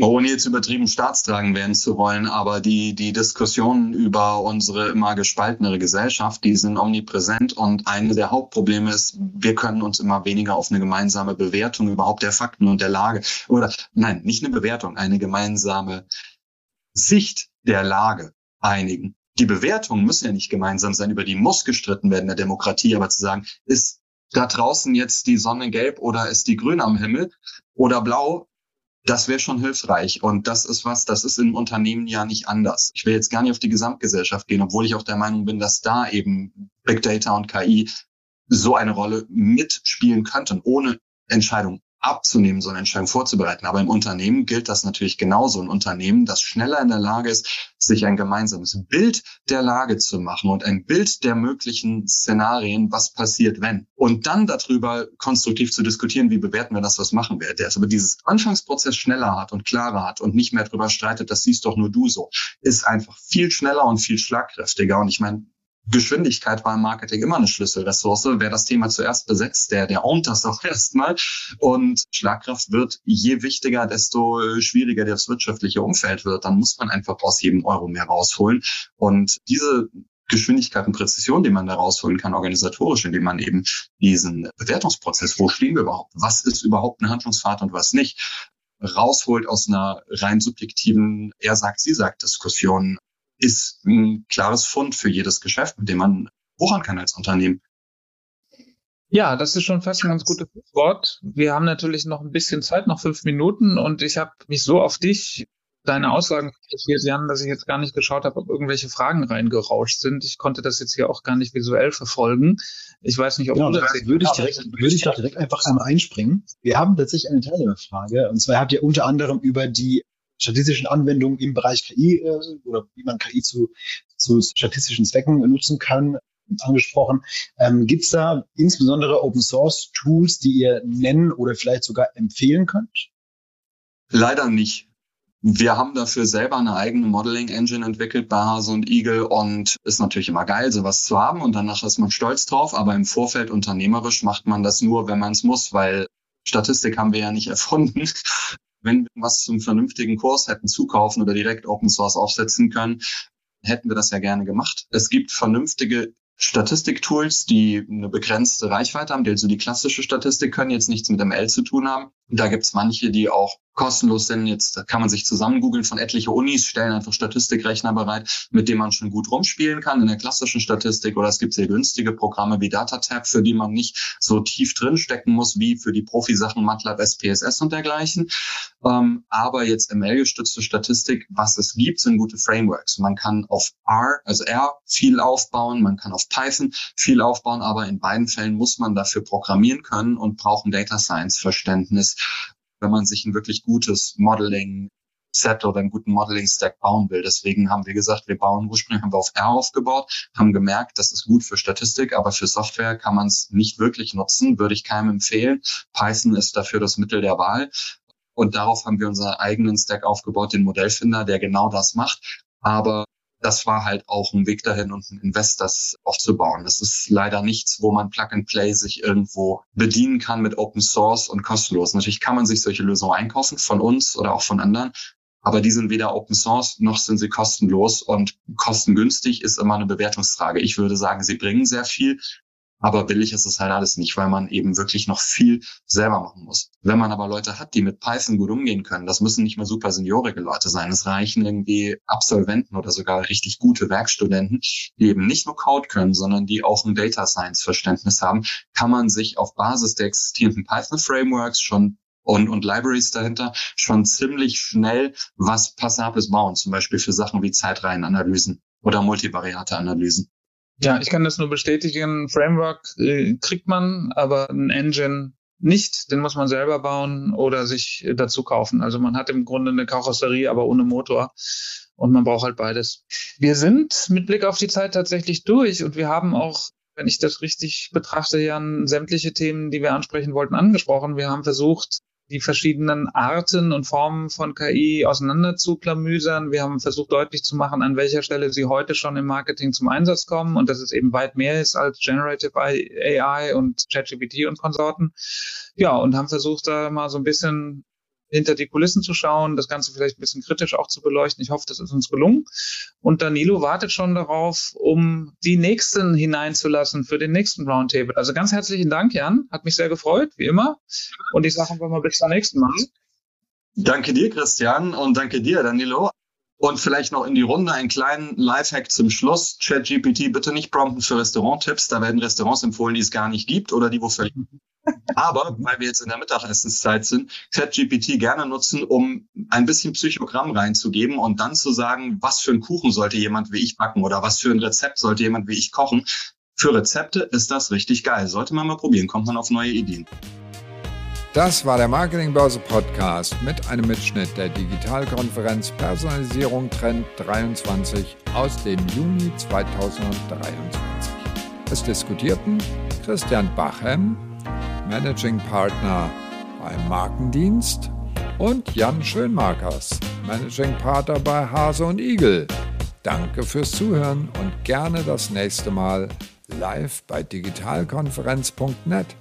S3: Ohne jetzt übertrieben staatstragend werden zu wollen, aber die, die Diskussionen über unsere immer gespaltenere Gesellschaft, die sind omnipräsent und eine der Hauptprobleme ist, wir können uns immer weniger auf eine gemeinsame Bewertung überhaupt der Fakten und der Lage oder nein, nicht eine Bewertung, eine gemeinsame Sicht der Lage einigen die Bewertungen müssen ja nicht gemeinsam sein, über die muss gestritten werden in der Demokratie, aber zu sagen, ist da draußen jetzt die Sonne gelb oder ist die grün am Himmel oder blau, Das wäre schon hilfreich. Und das ist was, das ist im Unternehmen ja nicht anders. Ich will jetzt gar nicht auf die Gesamtgesellschaft gehen, obwohl ich auch der Meinung bin, dass da eben Big Data und KI so eine Rolle mitspielen könnten, ohne Entscheidung abzunehmen, so eine Entscheidung vorzubereiten. Aber im Unternehmen gilt das natürlich genauso. Ein Unternehmen, das schneller in der Lage ist, sich ein gemeinsames Bild der Lage zu machen und ein Bild der möglichen Szenarien, was passiert, wenn. Und dann darüber konstruktiv zu diskutieren, wie bewerten wir das, was machen wir. Der ist aber dieses Anfangsprozess schneller hat und klarer hat und nicht mehr darüber streitet, das siehst doch nur du so, ist einfach viel schneller und viel schlagkräftiger. Und ich meine, Geschwindigkeit war im Marketing immer eine Schlüsselressource. Wer das Thema zuerst besetzt, der, der ownt das auch [LAUGHS] erstmal. Und Schlagkraft wird je wichtiger, desto schwieriger das wirtschaftliche Umfeld wird. Dann muss man einfach aus jedem Euro mehr rausholen. Und diese Geschwindigkeit und Präzision, die man da rausholen kann, organisatorisch, indem man eben diesen Bewertungsprozess, wo stehen wir überhaupt? Was ist überhaupt eine Handlungsfahrt und was nicht? rausholt aus einer rein subjektiven Er sagt, sie sagt Diskussion ist ein klares Fund für jedes Geschäft, mit dem man wuchern kann als Unternehmen.
S2: Ja, das ist schon fast ein ganz gutes Wort. Wir haben natürlich noch ein bisschen Zeit, noch fünf Minuten, und ich habe mich so auf dich, deine Aussagen fokussiert, Jan, dass ich jetzt gar nicht geschaut habe, ob irgendwelche Fragen reingerauscht sind. Ich konnte das jetzt hier auch gar nicht visuell verfolgen. Ich weiß nicht, ob
S4: genau, du das würde ich direkt, würde ich doch direkt einfach einmal einspringen. Wir haben tatsächlich eine Teilnehmerfrage, und zwar habt ihr unter anderem über die statistischen Anwendungen im Bereich KI äh, oder wie man KI zu, zu statistischen Zwecken nutzen kann, angesprochen. Ähm, Gibt es da insbesondere Open Source Tools, die ihr nennen oder vielleicht sogar empfehlen könnt?
S3: Leider nicht. Wir haben dafür selber eine eigene Modeling Engine entwickelt bei Hase und Igel und ist natürlich immer geil, sowas zu haben und danach ist man stolz drauf, aber im Vorfeld unternehmerisch macht man das nur, wenn man es muss, weil Statistik haben wir ja nicht [LAUGHS] erfunden wenn wir was zum vernünftigen Kurs hätten zukaufen oder direkt Open Source aufsetzen können, hätten wir das ja gerne gemacht. Es gibt vernünftige Statistiktools, die eine begrenzte Reichweite haben, die also die klassische Statistik können, jetzt nichts mit ML zu tun haben. Da gibt's manche, die auch kostenlos sind. Jetzt kann man sich zusammen googeln von etliche Unis, stellen einfach Statistikrechner bereit, mit dem man schon gut rumspielen kann in der klassischen Statistik. Oder es gibt sehr günstige Programme wie DataTab, für die man nicht so tief drinstecken muss wie für die Profisachen MATLAB, SPSS und dergleichen. Ähm, aber jetzt ML-gestützte Statistik, was es gibt, sind gute Frameworks. Man kann auf R, also R, viel aufbauen, man kann auf Python viel aufbauen, aber in beiden Fällen muss man dafür programmieren können und braucht ein Data Science Verständnis wenn man sich ein wirklich gutes Modeling Set oder einen guten Modeling Stack bauen will. Deswegen haben wir gesagt, wir bauen ursprünglich haben wir auf R aufgebaut, haben gemerkt, das ist gut für Statistik, aber für Software kann man es nicht wirklich nutzen, würde ich keinem empfehlen. Python ist dafür das Mittel der Wahl. Und darauf haben wir unseren eigenen Stack aufgebaut, den Modellfinder, der genau das macht. Aber das war halt auch ein Weg dahin und ein Invest, das aufzubauen. Das ist leider nichts, wo man Plug and Play sich irgendwo bedienen kann mit Open Source und kostenlos. Natürlich kann man sich solche Lösungen einkaufen von uns oder auch von anderen, aber die sind weder Open Source noch sind sie kostenlos und kostengünstig ist immer eine Bewertungsfrage. Ich würde sagen, sie bringen sehr viel, aber billig ist es halt alles nicht, weil man eben wirklich noch viel selber machen muss. Wenn man aber Leute hat, die mit Python gut umgehen können, das müssen nicht mal super seniorige Leute sein. Es reichen irgendwie Absolventen oder sogar richtig gute Werkstudenten, die eben nicht nur Code können, sondern die auch ein Data Science Verständnis haben, kann man sich auf Basis der existierenden Python Frameworks schon und, und Libraries dahinter schon ziemlich schnell was Passables bauen, zum Beispiel für Sachen wie Zeitreihenanalysen oder multivariate Analysen.
S2: Ja, ich kann das nur bestätigen. Framework äh, kriegt man, aber ein Engine nicht. Den muss man selber bauen oder sich dazu kaufen. Also man hat im Grunde eine Karosserie, aber ohne Motor. Und man braucht halt beides. Wir sind mit Blick auf die Zeit tatsächlich durch und wir haben auch wenn ich das richtig betrachte, Jan, sämtliche Themen, die wir ansprechen wollten, angesprochen. Wir haben versucht, die verschiedenen Arten und Formen von KI auseinanderzuklamüsern. Wir haben versucht deutlich zu machen, an welcher Stelle sie heute schon im Marketing zum Einsatz kommen und dass es eben weit mehr ist als Generative AI und ChatGPT und Konsorten. Ja, und haben versucht, da mal so ein bisschen hinter die Kulissen zu schauen, das Ganze vielleicht ein bisschen kritisch auch zu beleuchten. Ich hoffe, das ist uns gelungen. Und Danilo wartet schon darauf, um die nächsten hineinzulassen für den nächsten Roundtable. Also ganz herzlichen Dank, Jan. Hat mich sehr gefreut, wie immer. Und ich sage einfach mal bis zum nächsten Mal.
S3: Danke dir, Christian, und danke dir, Danilo. Und vielleicht noch in die Runde einen kleinen Lifehack zum Schluss. ChatGPT bitte nicht prompten für Restauranttipps. Da werden Restaurants empfohlen, die es gar nicht gibt oder die wo völlig. [LAUGHS] Aber weil wir jetzt in der Mittagessenszeit sind, ChatGPT gerne nutzen, um ein bisschen Psychogramm reinzugeben und dann zu sagen, was für einen Kuchen sollte jemand wie ich backen oder was für ein Rezept sollte jemand wie ich kochen. Für Rezepte ist das richtig geil. Sollte man mal probieren, kommt man auf neue Ideen.
S1: Das war der Marketingbörse Podcast mit einem Mitschnitt der Digitalkonferenz Personalisierung Trend 23 aus dem Juni 2023. Es diskutierten Christian Bachem, Managing Partner beim Markendienst und Jan Schönmarkers, Managing Partner bei Hase und Igel. Danke fürs Zuhören und gerne das nächste Mal live bei digitalkonferenz.net.